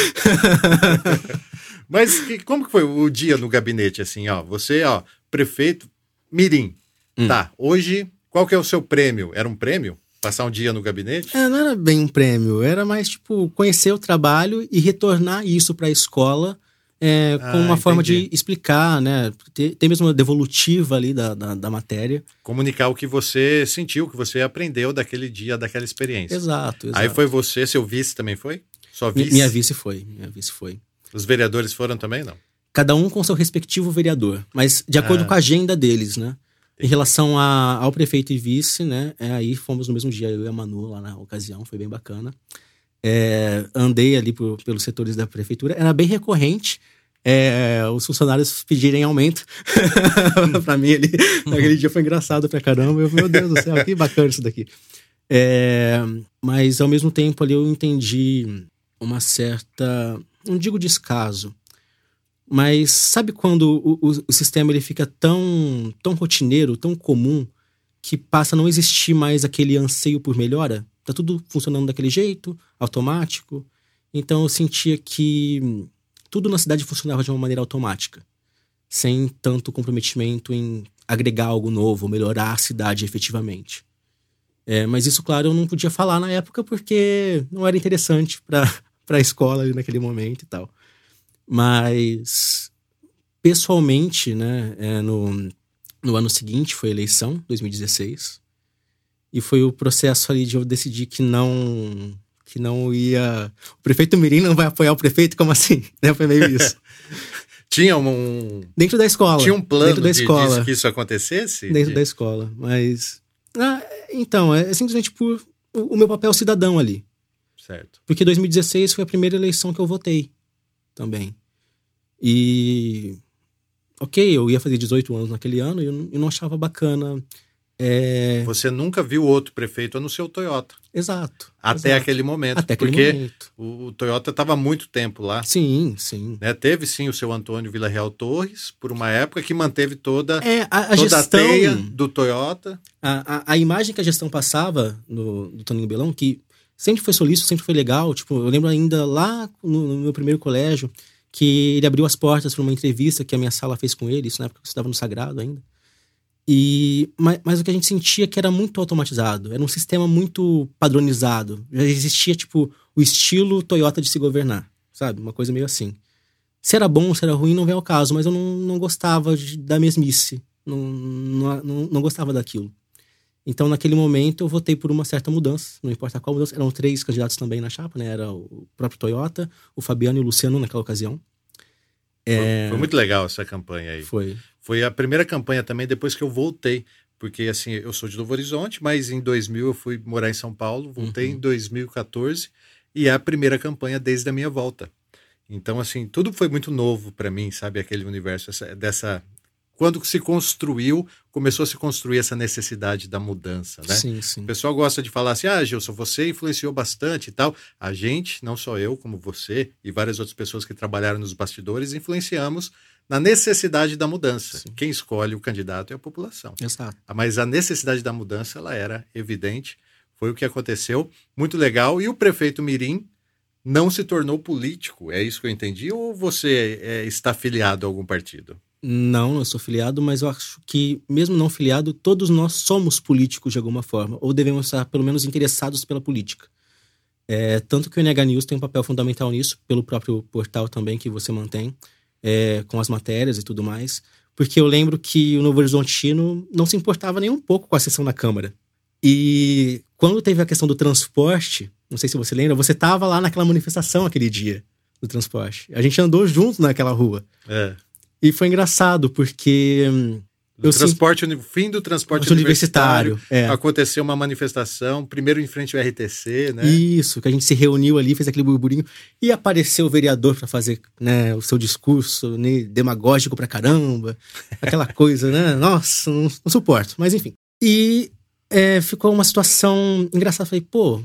Mas que, como que foi o dia no gabinete, assim, ó? Você, ó, prefeito Mirim. Hum. Tá, hoje, qual que é o seu prêmio? Era um prêmio? Passar um dia no gabinete? É, não era bem um prêmio, era mais, tipo, conhecer o trabalho e retornar isso para a escola é, com ah, uma entendi. forma de explicar, né? Tem, mesmo uma devolutiva ali da, da, da, matéria. Comunicar o que você sentiu, o que você aprendeu daquele dia, daquela experiência. Exato, exato. Aí foi você, seu vice também foi? Sua vice? Minha vice foi, minha vice foi. Os vereadores foram também, não? Cada um com seu respectivo vereador, mas de acordo ah. com a agenda deles, né? Em relação a, ao prefeito e vice, né? É, aí fomos no mesmo dia, eu e a Manu lá na ocasião, foi bem bacana. É, andei ali por, pelos setores da prefeitura, era bem recorrente é, os funcionários pedirem aumento para mim ali. Aquele dia foi engraçado pra caramba. Eu, meu Deus do céu, que bacana isso daqui. É, mas ao mesmo tempo ali eu entendi uma certa, não digo descaso, mas sabe quando o, o, o, sistema ele fica tão, tão rotineiro, tão comum, que passa a não existir mais aquele anseio por melhora? Tá tudo funcionando daquele jeito, automático. Então eu sentia que tudo na cidade funcionava de uma maneira automática, sem tanto comprometimento em agregar algo novo, melhorar a cidade efetivamente. É, mas isso, claro, eu não podia falar na época porque não era interessante para a escola ali naquele momento e tal. Mas, pessoalmente, né, é, no, no ano seguinte foi a eleição, 2016, e foi o processo ali de eu decidir que não que não ia. O prefeito Mirim não vai apoiar o prefeito? Como assim? Né? Foi meio isso. Tinha um. Dentro da escola. Tinha um plano dentro da de, escola. que isso acontecesse? Dentro de... da escola. Mas. Ah, então, é simplesmente por o, o meu papel cidadão ali. Certo. Porque 2016 foi a primeira eleição que eu votei também. E. Ok, eu ia fazer 18 anos naquele ano e eu não achava bacana é... Você nunca viu outro prefeito a não ser o Toyota. Exato. Até exato. aquele momento. Até aquele porque momento. o Toyota estava muito tempo lá. Sim, sim. Né? Teve sim o seu Antônio Villarreal Torres, por uma época que manteve toda, é, a, a toda gestão, a teia do Toyota. A, a, a, imagem que a gestão passava no, do Toninho Belão, que sempre foi solícito, sempre foi legal. Tipo, eu lembro ainda lá no, no meu primeiro colégio que ele abriu as portas para uma entrevista que a minha sala fez com ele, isso na época que eu estava no Sagrado ainda. E, mas, mas, o que a gente sentia que era muito automatizado, era um sistema muito padronizado. Já existia, tipo, o estilo Toyota de se governar, sabe? Uma coisa meio assim. Se era bom, se era ruim, não vem ao caso, mas eu não, não gostava de, da mesmice. Não, não, não, não, gostava daquilo. Então, naquele momento, eu votei por uma certa mudança, não importa qual mudança. Eram três candidatos também na chapa, né? Era o próprio Toyota, o Fabiano e o Luciano naquela ocasião. É... Foi, foi muito legal essa campanha aí. Foi. Foi a primeira campanha também depois que eu voltei. Porque, assim, eu sou de Novo Horizonte, mas em 2000 eu fui morar em São Paulo, voltei uhum. em 2014 e é a primeira campanha desde a minha volta. Então, assim, tudo foi muito novo para mim, sabe? Aquele universo essa, dessa. Quando se construiu, começou a se construir essa necessidade da mudança, né? Sim, sim. O pessoal gosta de falar assim: ah, Gilson, você influenciou bastante e tal. A gente, não só eu, como você e várias outras pessoas que trabalharam nos bastidores, influenciamos na necessidade da mudança. Sim. Quem escolhe o candidato é a população. Exato. Mas a necessidade da mudança ela era evidente, foi o que aconteceu, muito legal. E o prefeito Mirim não se tornou político, é isso que eu entendi? Ou você é, está filiado a algum partido? Não, eu sou filiado, mas eu acho que, mesmo não filiado, todos nós somos políticos de alguma forma, ou devemos estar, pelo menos, interessados pela política. É, tanto que o NH News tem um papel fundamental nisso, pelo próprio portal também que você mantém, é, com as matérias e tudo mais. Porque eu lembro que o Novo Horizontino não se importava nem um pouco com a sessão da Câmara. E quando teve a questão do transporte, não sei se você lembra, você estava lá naquela manifestação aquele dia do transporte. A gente andou junto naquela rua. É. E foi engraçado, porque. Do Eu transporte, uni- fim do transporte Universitário, universitário, é. aconteceu uma manifestação, primeiro em frente ao RTC, né? Isso, que a gente se reuniu ali, fez aquele burburinho e apareceu o vereador para fazer né, o seu discurso né, demagógico pra caramba, aquela coisa, né? Nossa, não, não suporto, mas enfim. E é, ficou uma situação engraçada. Falei, pô, o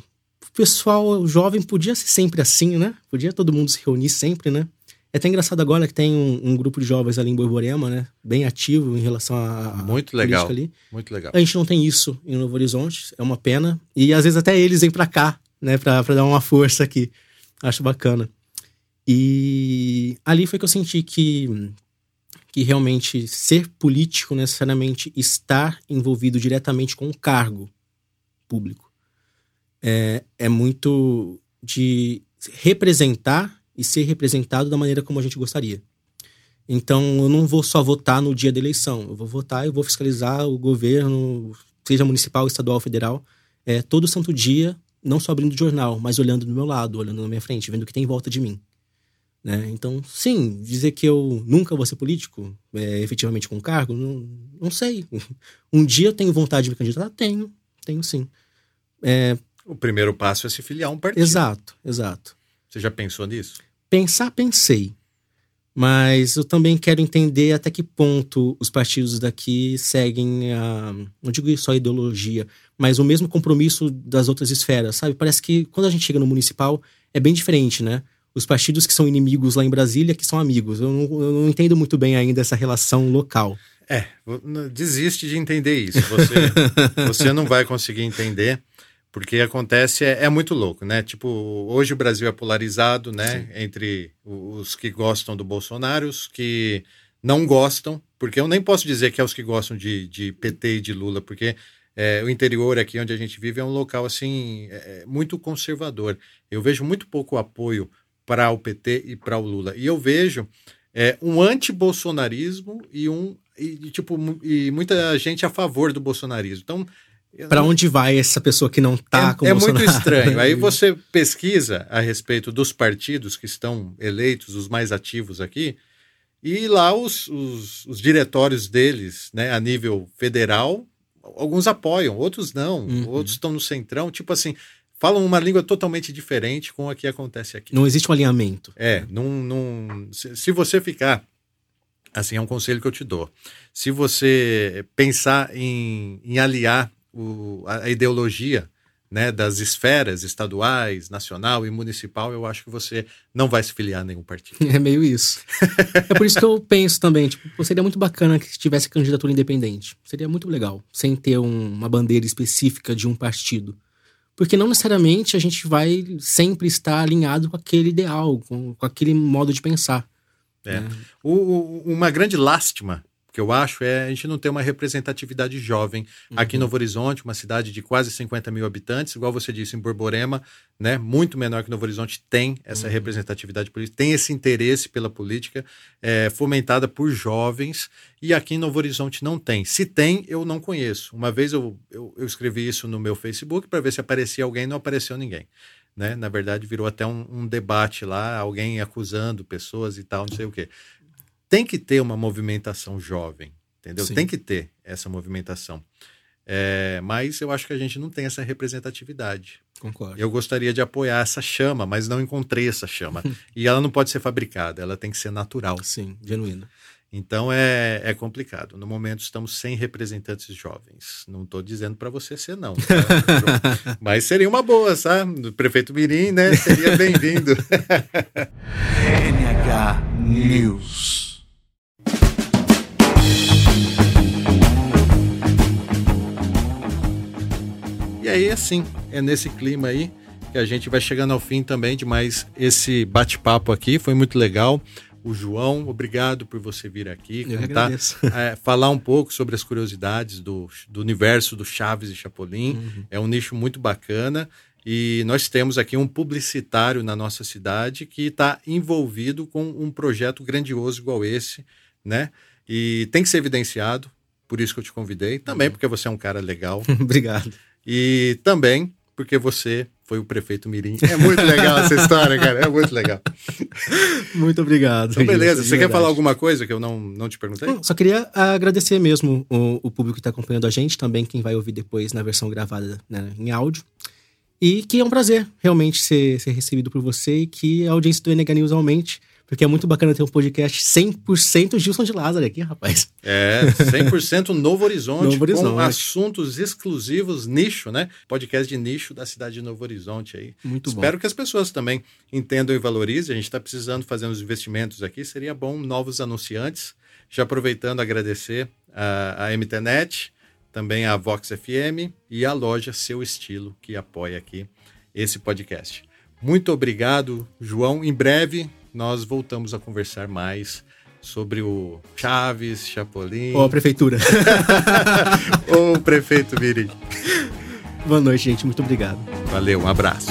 pessoal jovem podia ser sempre assim, né? Podia todo mundo se reunir sempre, né? É até engraçado agora que tem um, um grupo de jovens ali em Borborema, né? Bem ativo em relação à à Muito política legal. ali. Muito legal. A gente não tem isso em Novo Horizonte, é uma pena. E às vezes até eles vêm pra cá, né, pra, pra dar uma força aqui. Acho bacana. E ali foi que eu senti que, que realmente ser político, necessariamente estar envolvido diretamente com o cargo público, é, é muito de representar e ser representado da maneira como a gente gostaria. Então, eu não vou só votar no dia da eleição. Eu vou votar e vou fiscalizar o governo, seja municipal, estadual, federal, é, todo santo dia, não só abrindo o jornal, mas olhando do meu lado, olhando na minha frente, vendo o que tem em volta de mim. Né? Então, sim, dizer que eu nunca vou ser político, é, efetivamente com cargo, não, não sei. Um dia eu tenho vontade de me candidatar? Tenho, tenho sim. É, O primeiro passo é se filiar a um partido. exato, exato. Você já pensou nisso? Pensar, pensei. Mas eu também quero entender até que ponto os partidos daqui seguem a. Não digo só a ideologia, mas o mesmo compromisso das outras esferas, sabe? Parece que quando a gente chega no municipal é bem diferente, né? Os partidos que são inimigos lá em Brasília que são amigos. Eu não, eu não entendo muito bem ainda essa relação local. É, desiste de entender isso. Você, você não vai conseguir entender, porque acontece, é, é muito louco, né? Tipo, hoje o Brasil é polarizado, né? Entre os que gostam do Bolsonaro, os que não gostam, porque eu nem posso dizer que é os que gostam de, de PT e de Lula, porque é, o interior aqui onde a gente vive é um local, assim, é, muito conservador. Eu vejo muito pouco apoio para o PT e para o Lula. E eu vejo é, um anti-bolsonarismo e um e, tipo e muita gente a favor do bolsonarismo. Então não- onde vai essa pessoa que não tá com é, o é muito Bolsonaro? estranho. Aí você pesquisa a respeito dos partidos que estão eleitos, os mais ativos aqui, e lá os, os, os diretórios deles, né, a nível federal, alguns apoiam, outros não, Uhum. outros estão no centrão, tipo assim, falam uma língua totalmente diferente com a que acontece aqui. Não existe um alinhamento. É, não, não, se, se você ficar, assim, é um conselho que eu te dou. Se você pensar em, em aliar o, a, ideologia né, das esferas estaduais, nacional e municipal, eu acho que você não vai se filiar a nenhum partido. É meio isso. é por isso que eu penso também, tipo, seria muito bacana que tivesse candidatura independente. Seria muito legal, sem ter um- uma bandeira específica de um partido. Porque não necessariamente a gente vai sempre estar alinhado com aquele ideal, com, com aquele modo de pensar. É. né? O- o- uma grande lástima que eu acho é a gente não ter uma representatividade jovem aqui em Novo Horizonte, uma cidade de quase 50 mil habitantes, igual você disse, em Borborema, né, muito menor que Novo Horizonte, tem essa representatividade política, tem esse interesse pela política é, fomentada por jovens, e aqui em Novo Horizonte não tem. Se tem, eu não conheço. Uma vez eu, eu, eu escrevi isso no meu Facebook para ver se aparecia alguém, não apareceu ninguém. Né? Na verdade, virou até um, um debate lá, alguém acusando pessoas e tal, não sei o quê tem que ter uma movimentação jovem, entendeu? Sim. Tem que ter essa movimentação. É, mas eu acho que a gente não tem essa representatividade. Concordo. Eu gostaria de apoiar essa chama, mas não encontrei essa chama. e ela não pode ser fabricada, ela tem que ser natural. Sim, genuíno. Então é, é complicado. No momento estamos sem representantes jovens. Não estou dizendo para você ser não. tá, mas seria uma boa, sabe? O prefeito Mirim, né? Seria bem-vindo. NH News. E aí, assim, é nesse clima aí que a gente vai chegando ao fim também de mais esse bate-papo aqui. Foi muito legal. O João, obrigado por você vir aqui contar, é, falar um pouco sobre as curiosidades do, do universo do Chaves e Chapolin. Uhum. É um nicho muito bacana. E nós temos aqui um publicitário na nossa cidade que está envolvido com um projeto grandioso igual esse, né? E tem que ser evidenciado, por isso que eu te convidei. Também porque você é um cara legal. Obrigado. E também porque você foi o prefeito Mirim. É muito legal essa história, cara. É muito legal. Muito obrigado. Então, beleza. De Você quer falar alguma coisa que eu não, não te perguntei? Hum, Só queria agradecer mesmo o, o público que está acompanhando a gente, também quem vai ouvir depois na versão gravada né, em áudio. E que é um prazer realmente ser, ser recebido por você e que a audiência do NH News aumente, porque é muito bacana ter um podcast 100% Gilson de Lázaro aqui, rapaz. É, 100% Novo Horizonte, Novo com Horizonte. assuntos exclusivos, nicho, né? Podcast de nicho da cidade de Novo Horizonte aí. Muito bom. Espero que as pessoas também entendam e valorizem. A gente está precisando fazer uns investimentos aqui. Seria bom novos anunciantes. Já aproveitando, agradecer a, a MTNet, também a Vox FM e a loja Seu Estilo, que apoia aqui esse podcast. Muito obrigado, João. Em breve nós voltamos a conversar mais sobre o Chaves, Chapolin, Ó, a prefeitura. ou o prefeito Mirim. Boa noite, gente. Muito obrigado. Valeu, um abraço.